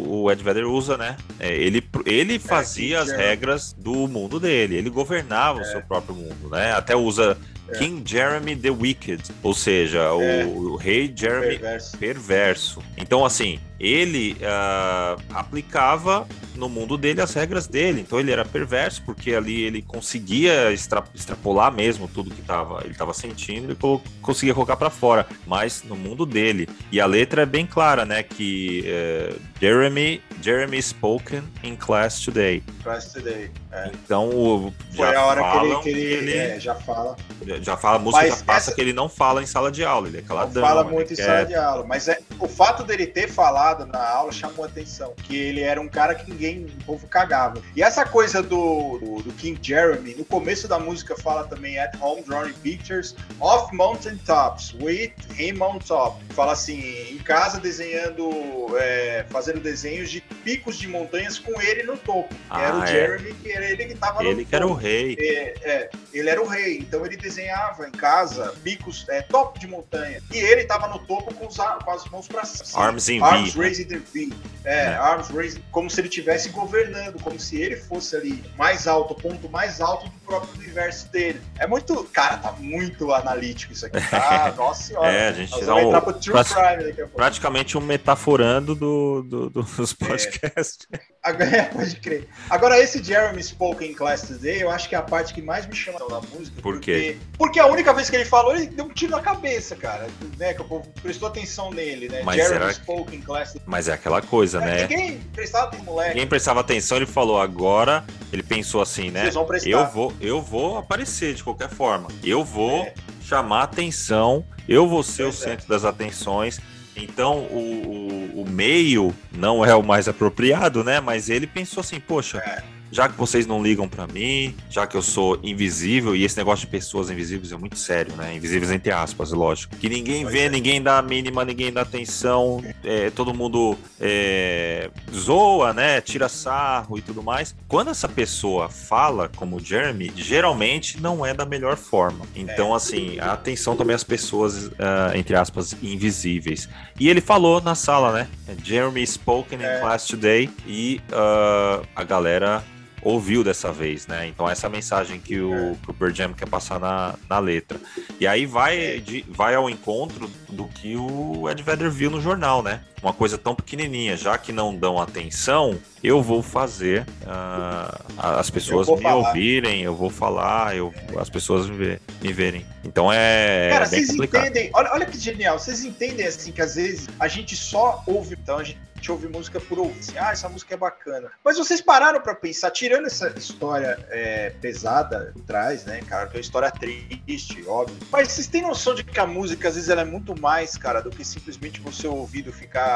o Ed Vedder usa, né? É, ele, ele é, fazia é, as regras do mundo dele, ele governava é. o seu próprio mundo, né? Até usa é. King Jeremy the Wicked, ou seja, o, é. o, rei Jeremy perverso. perverso. Então, assim, ele uh, aplicava no mundo dele as regras dele. Então ele era perverso, porque ali ele conseguia extra, extrapolar mesmo tudo que tava, ele estava sentindo, ele conseguia colocar para fora, mas no mundo dele. E a letra é bem clara, né? Que uh, Jeremy, Jeremy spoken in class today. Class today. É. Então o, foi a hora que ele, que ele, ele é, já fala. Já fala, a música mas já passa essa... que ele não fala em sala de aula, ele é caladão. Não fala muito em quer... sala de aula, mas é, o fato dele ter falado na aula chamou atenção, que ele era um cara que ninguém, o povo cagava. E essa coisa do, do, do King Jeremy, no começo da música fala também at home drawing pictures of mountain tops with him on top. Fala assim, em casa desenhando, é, fazendo desenhos de picos de montanhas com ele no topo. Ah, era o é. Jeremy, que era ele que tava Ele que era o rei. É, é, ele era o rei, então ele desenhava em casa picos, é, top de montanha. E ele tava no topo com, os, com as mãos para cima. Arms in Arms V. raised in V. É, é, Arms raised, como se ele estivesse governando, como se ele fosse ali mais alto, o ponto mais alto do próprio universo dele. É muito, cara, tá muito analítico isso aqui, tá? Nossa senhora. É, a gente Nós vamos um, entrar pro True Crime daqui a pouco. Praticamente um metaforando do, do, do dos é. podcasts. É. Pode crer. Agora, esse Jeremy Spoken Class Today, eu acho que é a parte que mais me chama da música. Por quê? Porque, porque a única vez que ele falou, ele deu um tiro na cabeça, cara. Né? Que o povo prestou atenção nele, né? Mas Jeremy era... Spoken Class Today. Mas é aquela coisa, é, né? Ninguém prestava atenção, moleque. Ninguém prestava atenção, ele falou, agora, ele pensou assim, né? Eu vou, eu vou aparecer de qualquer forma. Eu vou é. chamar atenção, eu vou ser pois o é. centro das atenções. Então o, o, o, meio não é o mais apropriado, né? Mas ele pensou assim, poxa, é já que vocês não ligam para mim, já que eu sou invisível, e esse negócio de pessoas invisíveis é muito sério, né? Invisíveis entre aspas, lógico. Que ninguém vê, ninguém dá a mínima, ninguém dá atenção, é, todo mundo é, zoa, né? Tira sarro e tudo mais. Quando essa pessoa fala, como o Jeremy, geralmente não é da melhor forma. Então, assim, a atenção também às pessoas, uh, entre aspas, invisíveis. E ele falou na sala, né? Jeremy spoken in é. class today, e uh, a galera ouviu dessa vez, né? Então essa mensagem que o, é. que o Pearl Jam quer passar na, na letra. E aí vai, é. de, vai ao encontro do que o Ed Vedder viu no jornal, né? Uma coisa tão pequenininha, já que não dão atenção, eu vou fazer uh, as pessoas me falar. ouvirem, eu vou falar, eu, é. as pessoas me, ver, me verem. Então é. Cara, bem vocês complicado. entendem, olha, olha que genial, vocês entendem assim que às vezes a gente só ouve, então a gente gente ouve música por ouvir. Assim, ah, essa música é bacana. Mas vocês pararam para pensar, tirando essa história é, pesada atrás, né, cara? Que é uma história triste, óbvio. Mas vocês têm noção de que a música, às vezes, ela é muito mais, cara, do que simplesmente você ouvido ficar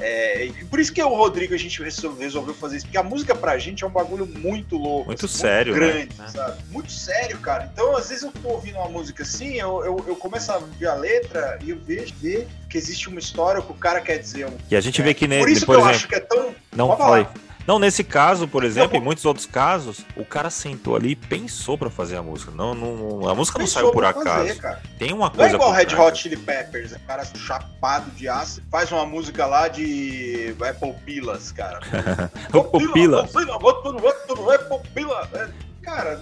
É, por isso que o Rodrigo a gente resolveu fazer isso, porque a música pra gente é um bagulho muito louco. Muito assim, sério, muito grande, né? sabe? Muito sério, cara. Então, às vezes eu tô ouvindo uma música assim, eu, eu, eu começo a ver a letra e eu vejo ver que existe uma história que o cara quer dizer. E a gente vê que nem. Por isso por que exemplo, eu acho que é tão. Não, falei. Não, nesse caso, por exemplo, em muitos outros casos, o cara sentou ali e pensou para fazer a música. Não, não, a música pensou não saiu por acaso. Fazer, Tem uma coisa. Não é igual Red Hot Chili Peppers, o cara chapado de aço, faz uma música lá de Apple Pilas, cara. Apple Pilas. Apple Pilas. Cara,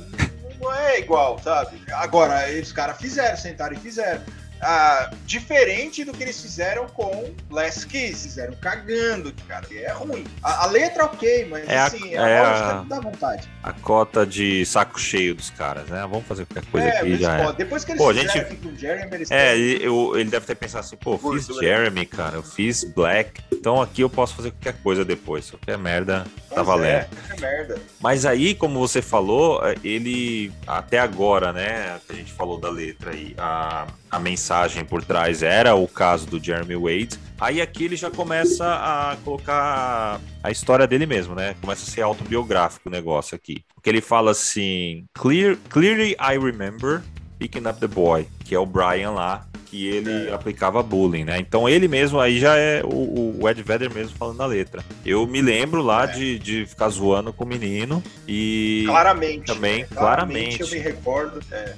não é igual, sabe? Agora, eles caras fizeram, sentaram e fizeram. Ah, diferente do que eles fizeram com Last Kiss, fizeram cagando, cara, é ruim. A, a letra ok, mas é assim, a, a, é a dá vontade. A cota de saco cheio dos caras, né? Vamos fazer qualquer coisa é, aqui já. É. Depois que eles pô, fizeram gente... aqui com o Jeremy, eles É, ele, eu, ele deve ter pensado assim, pô, fiz Jeremy, cara, eu fiz Black, então aqui eu posso fazer qualquer coisa depois. Qualquer merda tá valendo. É, qualquer merda. Mas aí, como você falou, ele até agora, né? A gente falou da letra aí, a, a mensagem por trás era o caso do Jeremy Wade. Aí aqui ele já começa a colocar a história dele mesmo, né? Começa a ser autobiográfico o negócio aqui. Porque ele fala assim: Clear, Clearly I remember picking up the boy, que é o Brian lá, que ele é. aplicava bullying, né? Então ele mesmo aí já é o, o Ed Vedder mesmo falando na letra. Eu me lembro lá é. de, de ficar zoando com o menino e. Claramente. Também, né? claramente. claramente. Eu me recordo. É.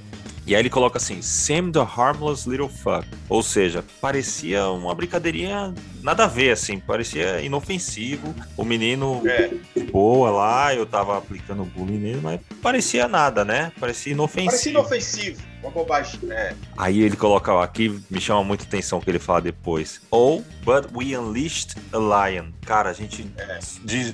E aí ele coloca assim, Sam the Harmless Little Fuck. Ou seja, parecia uma brincadeirinha nada a ver, assim, parecia inofensivo. O menino é. boa lá, eu tava aplicando bullying nele, mas parecia nada, né? Parecia inofensivo. Parecia inofensivo, uma bobagem. É. Aí ele coloca aqui, me chama muita atenção que ele fala depois. Ou, oh, but we unleashed a lion. Cara, a gente é.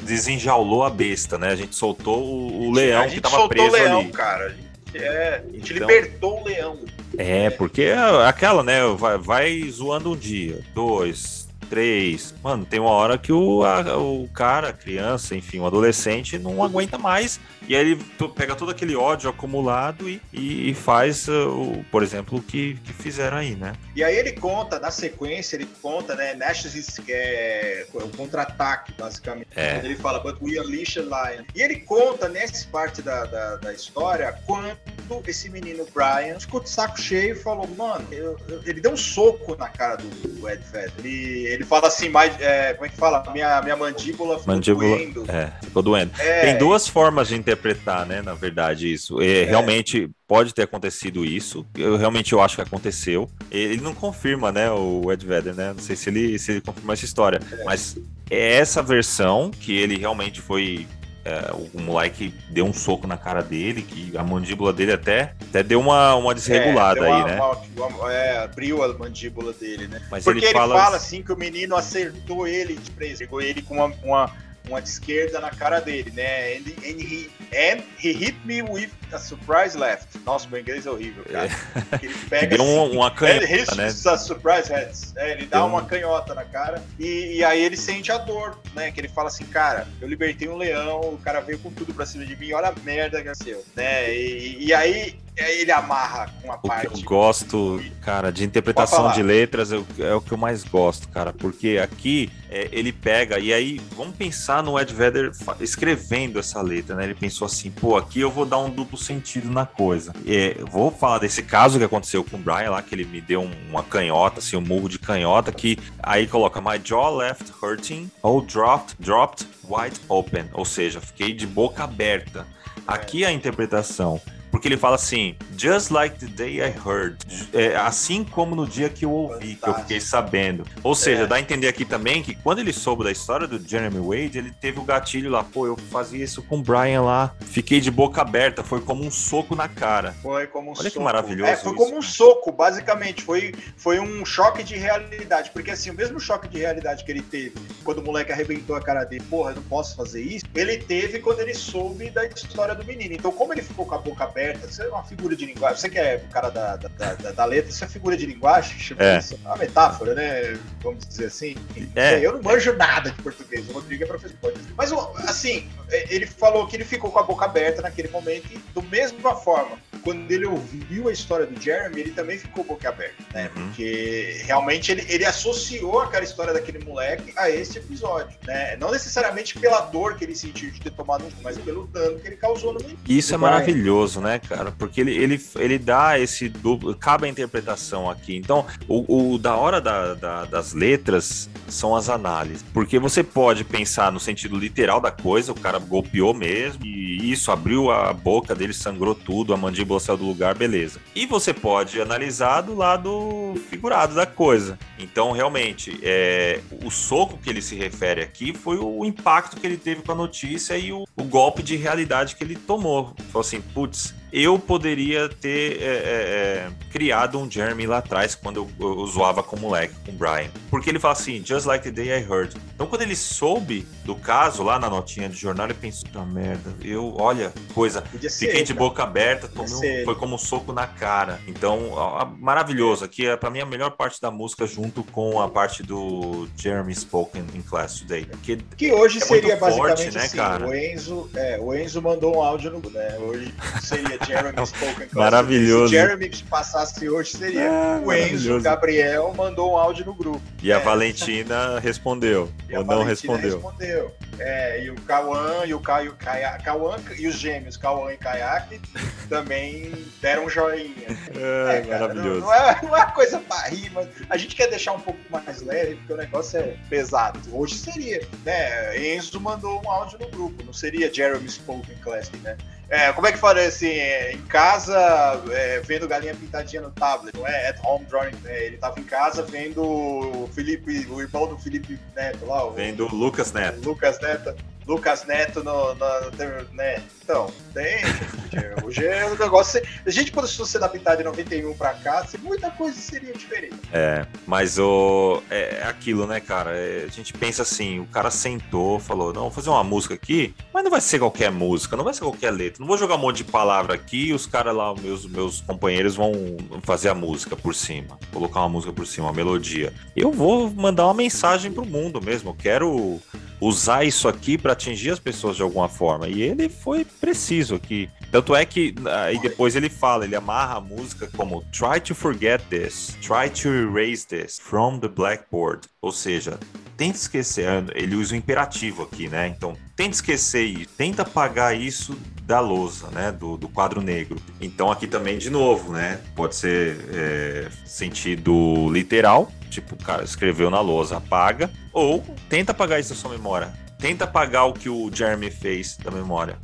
desenjaulou a besta, né? A gente soltou o, o leão que tava preso o leão, ali. cara. É, a gente então, libertou o leão. É, porque é aquela, né? Vai, vai zoando um dia, dois, três. Mano, tem uma hora que o, a, o cara, a criança, enfim, o adolescente não aguenta mais. E aí ele pega todo aquele ódio acumulado e, e faz, uh, por exemplo, o que, que fizeram aí, né? E aí ele conta, na sequência, ele conta, né? Nash's que é o contra-ataque, basicamente. É. Ele fala, but we unleash a lion. E ele conta, nessa parte da, da, da história, quando esse menino Brian ficou de saco cheio e falou, mano, eu, eu, ele deu um soco na cara do, do Ed Vedder. Ele, ele fala assim, mais, é, como é que fala? Minha, minha mandíbula ficou mandíbula, doendo. É, ficou doendo. É, Tem duas formas de interpretar, né, na verdade, isso. É, é. Realmente pode ter acontecido isso. Eu realmente eu acho que aconteceu. Ele não confirma, né, o Ed Vedder, né? Não sei se ele, se ele confirma essa história. É. Mas é essa versão que ele realmente foi é, o moleque deu um soco na cara dele, que a mandíbula dele até, até deu uma, uma desregulada é, uma, aí, né? Uma, uma, é, abriu a mandíbula dele, né? Mas Porque ele fala... ele fala assim que o menino acertou ele pegou ele com uma, uma de esquerda na cara dele, né? And, and, he, and he hit me with a surprise left. Nossa, meu inglês é horrível, cara. É. Ele pega Deu assim, uma canhota, né? A surprise heads. É, ele dá Deu uma um... canhota na cara e, e, aí ele sente a dor, né? Que ele fala assim, cara, eu libertei um leão, o cara veio com tudo pra cima de mim, olha a merda que aconteceu, né? E, e aí ele amarra com a o parte. Que eu gosto, cara, de interpretação de letras eu, é o que eu mais gosto, cara, porque aqui é, ele pega e aí vamos pensar no Ed Vedder escrevendo essa letra, né? Ele pensou assim, pô, aqui eu vou dar um duplo sentido na coisa. É, vou falar desse caso que aconteceu com o Brian lá, que ele me deu uma canhota, assim, um murro de canhota, que aí coloca my jaw left hurting ou dropped, dropped wide open, ou seja, fiquei de boca aberta. Aqui a interpretação porque ele fala assim, just like the day I heard. É, assim como no dia que eu ouvi, que eu fiquei sabendo. Ou seja, é. dá a entender aqui também que quando ele soube da história do Jeremy Wade, ele teve o gatilho lá, pô, eu fazia isso com o Brian lá, fiquei de boca aberta, foi como um soco na cara. Foi como um Olha soco. que maravilhoso. É, foi isso, como um soco, basicamente. Foi, foi um choque de realidade. Porque assim, o mesmo choque de realidade que ele teve quando o moleque arrebentou a cara dele, porra, eu não posso fazer isso, ele teve quando ele soube da história do menino. Então, como ele ficou com a boca aberta, aberta, você é uma figura de linguagem. Você que é o cara da, da, da, da letra, você é figura de linguagem, tipo, é. Isso, é uma metáfora, né? Vamos dizer assim. É. Eu não manjo nada de português, o Rodrigo é professor. Mas, assim, ele falou que ele ficou com a boca aberta naquele momento e, do mesma forma, quando ele ouviu a história do Jeremy, ele também ficou boca aberta, né? Uhum. Porque realmente ele, ele associou aquela história daquele moleque a esse episódio, né? Não necessariamente pela dor que ele sentiu de ter tomado um, mas pelo dano que ele causou no menino. Isso é maravilhoso, né, cara? Porque ele, ele, ele dá esse duplo, cabe a interpretação aqui. Então, o, o da hora da, da, das letras são as análises. Porque você pode pensar no sentido literal da coisa, o cara golpeou mesmo, e isso abriu a boca dele, sangrou tudo, a mandíbula saiu do lugar, beleza. E você pode analisar do lado figurado da coisa. Então, realmente, é, o soco que ele se refere aqui foi o impacto que ele teve com a notícia e o, o golpe de realidade que ele tomou. Falou assim, putz, eu poderia ter é, é, é, criado um Jeremy lá atrás, quando eu, eu, zoava com o moleque, com o Brian. Porque ele fala assim, just like the day I heard. Então, quando ele soube do caso lá na notinha de jornal, ele pensou, puta merda, eu, olha, coisa, fiquei de boca aberta, tomei um, foi como um soco na cara. Então, ó, maravilhoso. Aqui é, pra mim, a melhor parte da música, junto com a parte do Jeremy Spoken in Class Today. Que, que hoje é seria basicamente forte, né, assim, cara? O Enzo, é, o Enzo mandou um áudio no, né, hoje seria Jeremy Spoken Maravilhoso. Se Jeremy passasse hoje, seria é, o Enzo Gabriel mandou um áudio no grupo. E é, a Valentina respondeu. E ou não Valentina respondeu. respondeu. É, e o Cauã e o Caio Cauã e os gêmeos, Cauã e Kayak, também deram um joinha. É, é maravilhoso. Não, não, é, não é coisa pra rir, mas a gente quer deixar um pouco mais leve, porque o negócio é pesado. Hoje seria, né? Enzo mandou um áudio no grupo, não seria Jeremy Spoken Classic, né? É, como é que fala assim? É, em casa, é, vendo galinha pintadinha no tablet, não é? At home drawing. Né? Ele tava em casa vendo o Felipe, o irmão do Felipe Neto lá. O, vendo o Lucas Neto. Lucas Neto. Lucas Neto no, no, no né? Então, tem. Hoje é um negócio. A gente, quando se da pintada de 91 pra cá, muita coisa seria diferente. É, mas o. É, é aquilo, né, cara? É, a gente pensa assim: o cara sentou, falou, não, vou fazer uma música aqui, mas não vai ser qualquer música, não vai ser qualquer letra. Não vou jogar um monte de palavra aqui e os caras lá, meus, meus companheiros, vão fazer a música por cima, colocar uma música por cima, uma melodia. Eu vou mandar uma mensagem pro mundo mesmo. Eu quero usar isso aqui para atingir as pessoas de alguma forma. E ele foi preciso aqui. Tanto é que aí depois ele fala, ele amarra a música como try to forget this, try to erase this from the blackboard. Ou seja, tenta esquecer, ele usa o imperativo aqui, né? Então, tenta esquecer e tenta apagar isso da lousa, né? Do, do quadro negro. Então, aqui também, de novo, né? Pode ser é, sentido literal, tipo, cara escreveu na lousa, apaga, ou tenta apagar isso da sua memória tenta apagar o que o Jeremy fez da memória.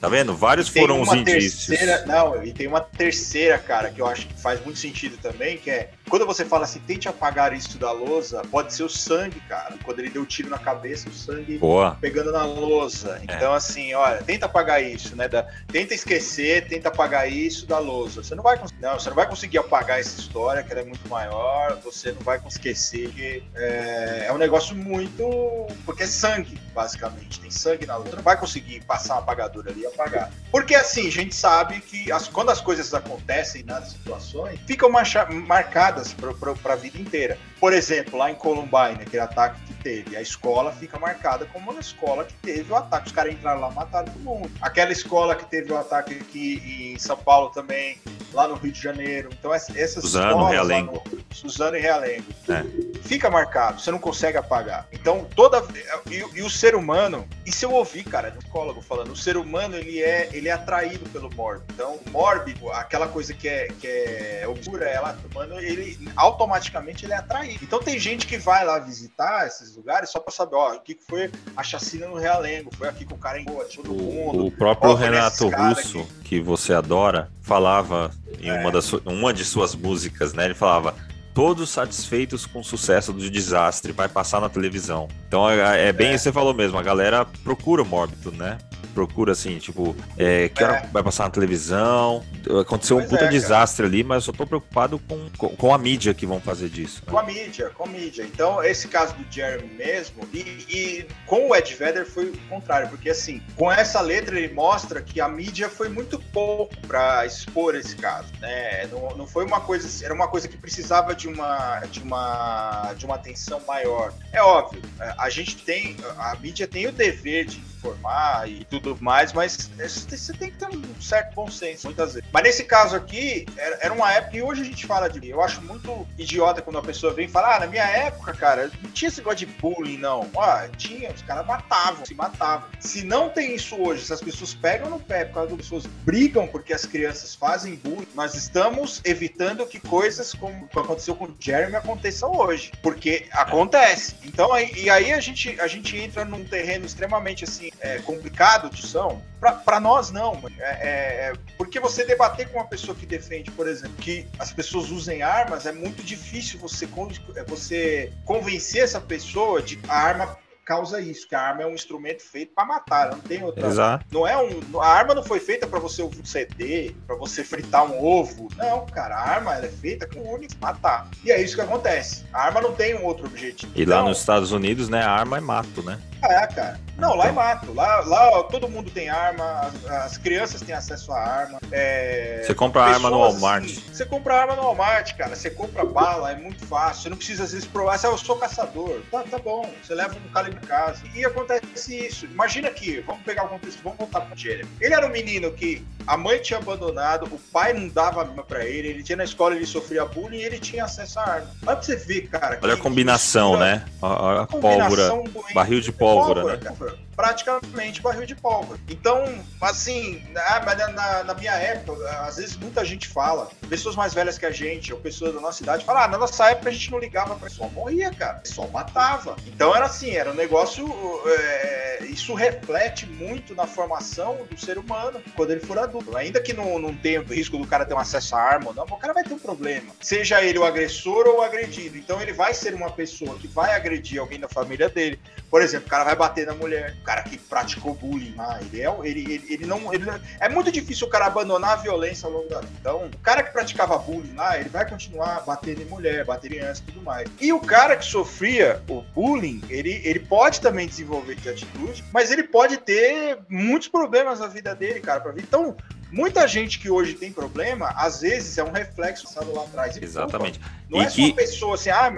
Tá vendo? Vários foram os indícios. Terceira, não, e tem uma terceira, cara, que eu acho que faz muito sentido também, que é quando você fala assim, tente apagar isso da lousa, pode ser o sangue, cara. Quando ele deu o tiro na cabeça, o sangue Boa. pegando na lousa. É. Então, assim, olha, tenta apagar isso, né? Da, tenta esquecer, tenta apagar isso da lousa. Você não vai conseguir. Não, você não vai conseguir apagar essa história, que ela é muito maior, você não vai conseguir esquecer que é, é um negócio muito. Porque é sangue, basicamente. Tem sangue na lousa. Você não vai conseguir passar uma apagadura ali apagar. Porque assim, a gente sabe que as, quando as coisas acontecem nas situações, ficam marcadas marcadas para a vida inteira. Por exemplo, lá em Columbine, aquele ataque que teve, a escola fica marcada como uma escola que teve o ataque. Os caras entraram lá e mataram todo mundo. Aquela escola que teve o ataque aqui em São Paulo também, lá no Rio de Janeiro. Então, essas Suzano, escolas. Realengo. No, Suzano e Realengo. É. Fica marcado, você não consegue apagar. Então, toda. E, e, o ser humano, isso eu ouvi, cara, do psicólogo falando, o ser humano ele é, ele é atraído pelo mórbido. Então, o mórbido, aquela coisa que é, que é obscura, ela, mano, ele automaticamente ele é atraído. Então, tem gente que vai lá visitar esses lugares só pra saber, ó, o que foi a chacina no Realengo, foi aqui com o cara em todo mundo. O próprio Renato Russo, aqui. que você adora, falava em é. uma, das, uma de suas músicas, né? Ele falava todos satisfeitos com o sucesso do desastre, vai passar na televisão. Então é, é bem é. isso que você falou mesmo, a galera procura o Mórbido, né? procura assim, tipo, é, que hora é. vai passar na televisão? Aconteceu pois um puta é, desastre ali, mas eu só tô preocupado com, com, com, a mídia que vão fazer disso. Né? Com a mídia, com a mídia. Então, esse caso do Jeremy mesmo, e, e, com o Ed Vedder foi o contrário, porque assim, com essa letra ele mostra que a mídia foi muito pouco para expor esse caso, né? Não, não foi uma coisa, era uma coisa que precisava de uma, de uma, de uma atenção maior. É óbvio, a gente tem, a mídia tem o dever de informar e tudo mais, mas você tem que ter um certo bom senso muitas vezes. Mas nesse caso aqui, era uma época, e hoje a gente fala de. Eu acho muito idiota quando a pessoa vem e fala: ah, na minha época, cara, não tinha esse negócio de bullying, não. Ah, tinha, os caras matavam, se matavam. Se não tem isso hoje, se as pessoas pegam no pé por causa das pessoas brigam porque as crianças fazem bullying, nós estamos evitando que coisas como aconteceu com o Jeremy aconteçam hoje. Porque acontece. Então, e aí a gente, a gente entra num terreno extremamente assim, é, complicado de são. Para nós, não. É, é, porque você debater com uma pessoa que defende, por exemplo, que as pessoas usem armas, é muito difícil você, é, você convencer essa pessoa de a arma causa isso, que a arma é um instrumento feito para matar, não tem outra. Exato. Não é um, a arma não foi feita para você ouvir um CD, para você fritar um ovo. Não, cara, a arma é feita com o único matar. E é isso que acontece. A arma não tem um outro objetivo. E então, lá nos Estados Unidos, né, a arma é mato, né? É, cara. Não, lá é mato. Lá, lá todo mundo tem arma, as, as crianças têm acesso à arma. É... Você compra arma no Walmart. Assim, você compra arma no Walmart, cara. Você compra bala, é muito fácil. Você não precisa, às vezes, provar. Se eu sou caçador, tá, tá bom. Você leva um calibre em casa. E acontece isso. Imagina que, vamos pegar o contexto, vamos voltar pro Jeremy. Ele era um menino que a mãe tinha abandonado, o pai não dava arma pra ele, ele tinha na escola, ele sofria bullying e ele tinha acesso à arma. Olha pra você ver, cara. Olha a combinação, né? Olha a pólvora. Barril de pólvora, pólvora né? Cara praticamente barril de pólvora. Então, assim, na, na, na, minha época, às vezes muita gente fala, pessoas mais velhas que a gente, ou pessoas da nossa idade, falam, ah, na nossa época a gente não ligava para pessoa, morria, cara, pessoal matava. Então era assim, era um negócio, é, isso reflete muito na formação do ser humano quando ele for adulto. Ainda que não, não tenha o risco do cara ter um acesso à arma ou não, o cara vai ter um problema. Seja ele o agressor ou o agredido. Então ele vai ser uma pessoa que vai agredir alguém da família dele. Por exemplo, o cara vai bater na mulher, cara que praticou bullying lá, ele é ele, ele, ele não ele, é muito difícil o cara abandonar a violência ao longo da vida. Então, o cara que praticava bullying lá, ele vai continuar batendo em mulher, batendo em criança e tudo mais. E o cara que sofria o bullying, ele, ele pode também desenvolver de atitude, mas ele pode ter muitos problemas na vida dele, cara, para vida. Então, muita gente que hoje tem problema, às vezes é um reflexo passado lá atrás. Exatamente. não e é que... só uma pessoa assim, ah,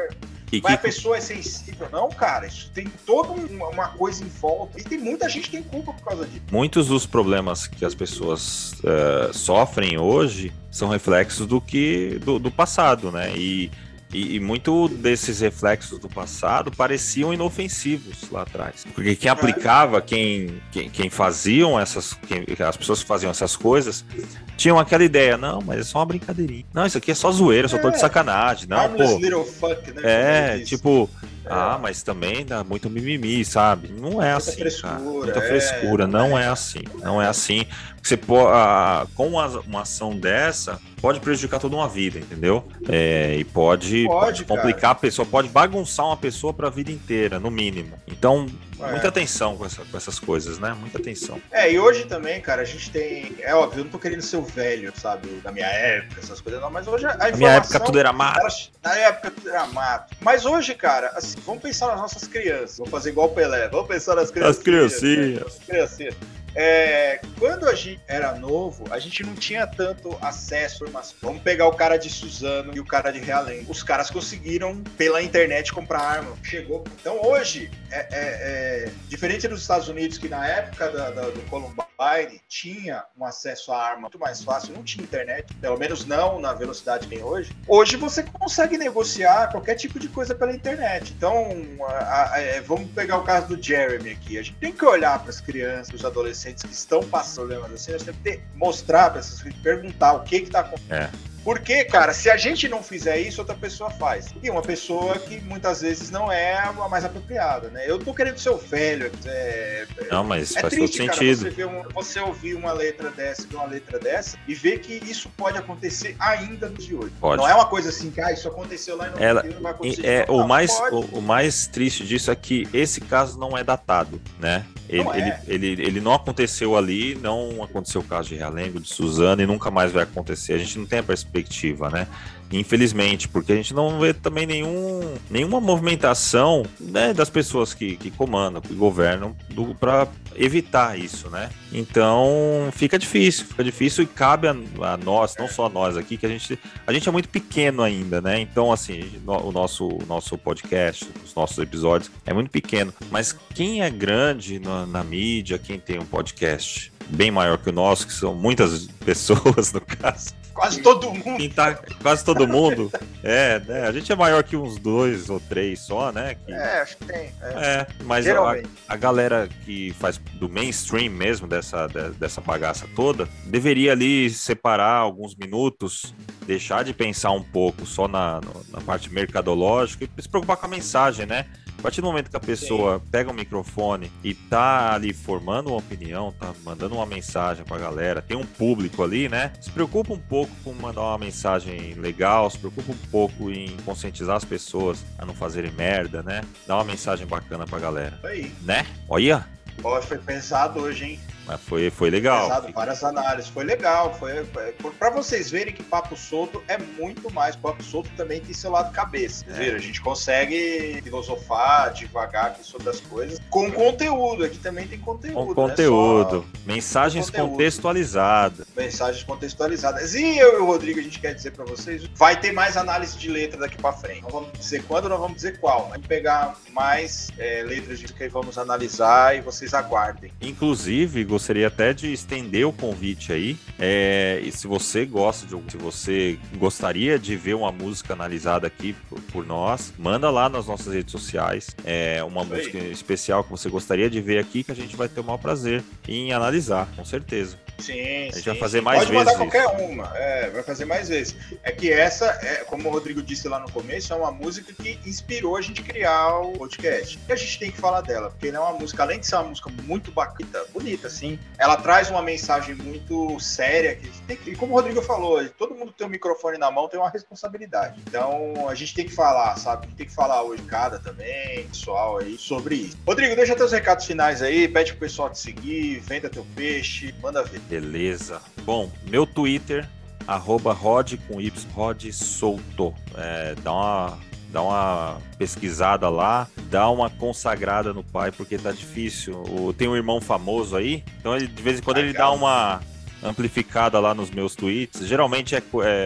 e Mas que... a pessoa é sensível. Não, cara, isso tem toda uma coisa em volta. E tem muita gente que tem culpa por causa disso. Muitos dos problemas que as pessoas uh, sofrem hoje são reflexos do que do, do passado, né? E e, e, muito desses reflexos do passado pareciam inofensivos lá atrás. Porque quem aplicava, quem, quem, quem faziam essas. Quem, as pessoas que faziam essas coisas tinham aquela ideia, não, mas é só uma brincadeirinha. Não, isso aqui é só zoeira, só tô de é. sacanagem. Não, pô. Little fuck, né? É, tipo, é. ah, mas também dá muito mimimi, sabe? Não é Muita assim, frescura, cara. Muita é, frescura, não é assim. Não é assim. Você pode, ah, com uma, uma ação dessa, pode prejudicar toda uma vida, entendeu? É, e pode, pode, pode complicar cara. a pessoa, pode bagunçar uma pessoa para a vida inteira, no mínimo. Então, é. muita atenção com, essa, com, essas coisas, né? Muita atenção. É, e hoje também, cara, a gente tem. É óbvio, eu não tô querendo ser o velho, sabe? Da minha época, essas coisas, não, mas hoje a informação. Na minha época tudo era mato. Na época tudo era mato. Mas hoje, cara, assim, vamos pensar nas nossas crianças. Vamos fazer igual o Pelé. Vamos pensar nas crianças. As criancinhas. As criancinhas. É, quando a gente era novo, a gente não tinha tanto acesso Vamos pegar o cara de Suzano e o cara de Realengo. Os caras conseguiram, pela internet, comprar arma. Chegou. Então hoje, é, é, é diferente dos Estados Unidos, que na época da, da, do Columbine tinha um acesso à arma muito mais fácil, não tinha internet, pelo menos não na velocidade que tem hoje. Hoje você consegue negociar qualquer tipo de coisa pela internet. Então, a, a, é, vamos pegar o caso do Jeremy aqui. A gente tem que olhar para as crianças, os adolescentes adolescentes que estão passando problemas assim, nós temos que ter, mostrar para essas crianças, perguntar o que está acontecendo. É. Porque, cara, se a gente não fizer isso, outra pessoa faz. E uma pessoa que muitas vezes não é a mais apropriada, né? Eu tô querendo ser o velho. É, não, mas é faz triste, todo sentido. Você, um, você, ouvir uma letra dessa e uma letra dessa e ver que isso pode acontecer ainda nos de hoje. Pode. Não é uma coisa assim que ah, isso aconteceu lá e Ela, não vai acontecer. É, o, mais, o, o, mais triste disso é que esse caso não é datado, né? Ele não, é. ele, ele, ele, não aconteceu ali, não aconteceu o caso de Realengo, de Suzana e nunca mais vai acontecer. A gente não tem a perspectiva, né? Infelizmente, porque a gente não vê também nenhum, nenhuma movimentação né, das pessoas que, que comandam, que governam, para evitar isso, né? Então fica difícil, fica difícil e cabe a, a, nós, não só a nós aqui, que a gente, a gente é muito pequeno ainda, né? Então, assim, o nosso, nosso podcast, os nossos episódios é muito pequeno. Mas quem é grande na, na mídia, quem tem um podcast bem maior que o nosso, que são muitas pessoas no caso, Quase todo mundo. Tá, quase todo mundo. É, né? A gente é maior que uns dois ou três só, né? Que... É, acho que tem. É, é mas a, a, galera que faz do mainstream mesmo, dessa, dessa bagaça toda, deveria ali separar alguns minutos, deixar de pensar um pouco só na, na parte mercadológica e se preocupar com a mensagem, né? A partir do momento que a pessoa Sim. pega o microfone e tá ali formando uma opinião, tá mandando uma mensagem pra galera, tem um público ali, né? Se preocupa um pouco com mandar uma mensagem legal, se preocupa um pouco em conscientizar as pessoas a não fazerem merda, né? Dar uma mensagem bacana pra galera. Aí. Né? Olha! Ó, foi pensado hoje, hein? Mas foi, foi legal. Pesado, várias análises, foi legal. Foi, foi para vocês verem que Papo Solto é muito mais. Papo Solto também tem seu lado cabeça. É. A gente consegue filosofar devagar aqui sobre as coisas com conteúdo. Aqui também tem conteúdo. Com conteúdo. Só... Mensagens conteúdo. contextualizadas. Mensagens contextualizadas. E eu e o Rodrigo, a gente quer dizer para vocês: vai ter mais análise de letra daqui para frente. Não vamos dizer quando, não vamos dizer qual. Vamos pegar mais é, letras de que vamos analisar e vocês aguardem. Inclusive, gostaria até de estender o convite aí. É, e se você gosta de se você gostaria de ver uma música analisada aqui por, por nós, manda lá nas nossas redes sociais. É uma música especial que você gostaria de ver aqui que a gente vai ter o maior prazer em analisar, com certeza. Sim, a gente sim, vai fazer mais Pode vezes. Pode mandar qualquer isso. uma, é, vai fazer mais vezes. É que essa, é, como o Rodrigo disse lá no começo, é uma música que inspirou a gente criar o podcast. E a gente tem que falar dela, porque não é uma música, além de ser uma música muito bacana, bonita, assim, ela traz uma mensagem muito séria. Que tem que, e como o Rodrigo falou, todo mundo tem um microfone na mão, tem uma responsabilidade. Então a gente tem que falar, sabe? A gente tem que falar hoje, cada também, pessoal aí, sobre isso. Rodrigo, deixa teus recados finais aí, pede pro pessoal te seguir, venda teu peixe, manda ver. Beleza. Bom, meu Twitter, arroba Rod com Y, Rod Solto. É, dá uma dá uma pesquisada lá, dá uma consagrada no pai, porque tá difícil. O, tem um irmão famoso aí, então ele, de vez em quando ele dá uma amplificada lá nos meus tweets. Geralmente é,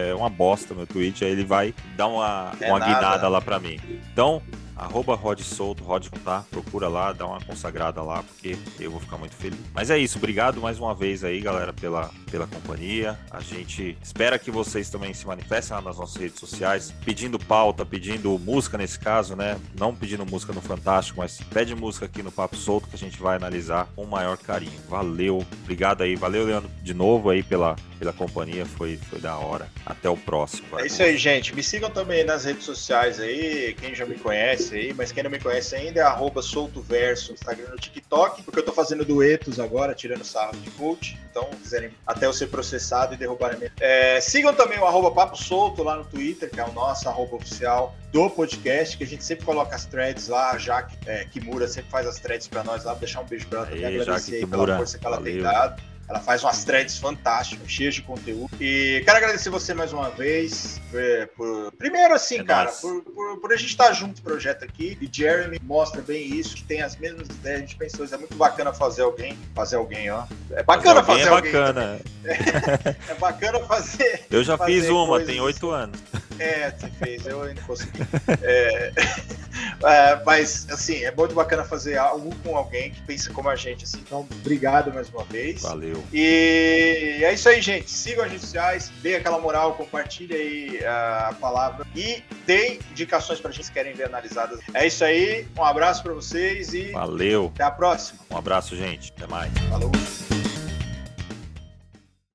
é uma bosta meu tweet, aí ele vai dar uma, é uma guinada lá para mim. Então, arroba Rod Solto, Rod tá? Procura lá, dá uma consagrada lá, porque eu vou ficar muito feliz. Mas é isso, obrigado mais uma vez aí, galera, pela, pela companhia. A gente espera que vocês também se manifestem lá nas nossas redes sociais, pedindo pauta, pedindo música nesse caso, né? Não pedindo música no Fantástico, mas pede música aqui no Papo Solto que a gente vai analisar com o maior carinho. Valeu, obrigado aí, valeu, Leandro, de novo aí pela, pela companhia, foi, foi da hora. Até o próximo. É isso aí, gente. Me sigam também nas redes sociais aí, quem já me conhece conhece aí, mas quem não me conhece ainda é arroba soltoverso Instagram no TikTok, porque eu tô fazendo duetos agora, tirando sarro de coach. Então, quiserem até eu ser processado e derrubar a minha. É, sigam também o arroba Papo Solto lá no Twitter, que é o nosso arroba oficial do podcast, que a gente sempre coloca as threads lá, a Jaque é, Kimura sempre faz as threads para nós lá, vou deixar um beijo pra ela também, agradecer aí pela força que ela Valeu. tem dado. Ela faz umas threads fantásticas, cheias de conteúdo. E quero agradecer você mais uma vez. Por, por... Primeiro, assim, é cara, por, por, por, a gente estar junto no projeto aqui. E Jeremy mostra bem isso, que tem as mesmas ideias. A gente pensou, é muito bacana fazer alguém. Fazer alguém, ó. É bacana fazer, fazer alguém. É bacana. É, é, bacana fazer. Eu já fazer fiz uma, tem oito anos. É, você fez, eu ainda consegui. É, é, mas, assim, é muito bacana fazer algo com alguém que pensa como a gente, assim. Então, obrigado mais uma vez. Valeu. E é isso aí, gente. Sigam as redes sociais, dê aquela moral, compartilhe aí a palavra e dê indicações pra gente que querem ver analisadas. É isso aí, um abraço para vocês e. Valeu. Até a próxima. Um abraço, gente. Até mais. Falou.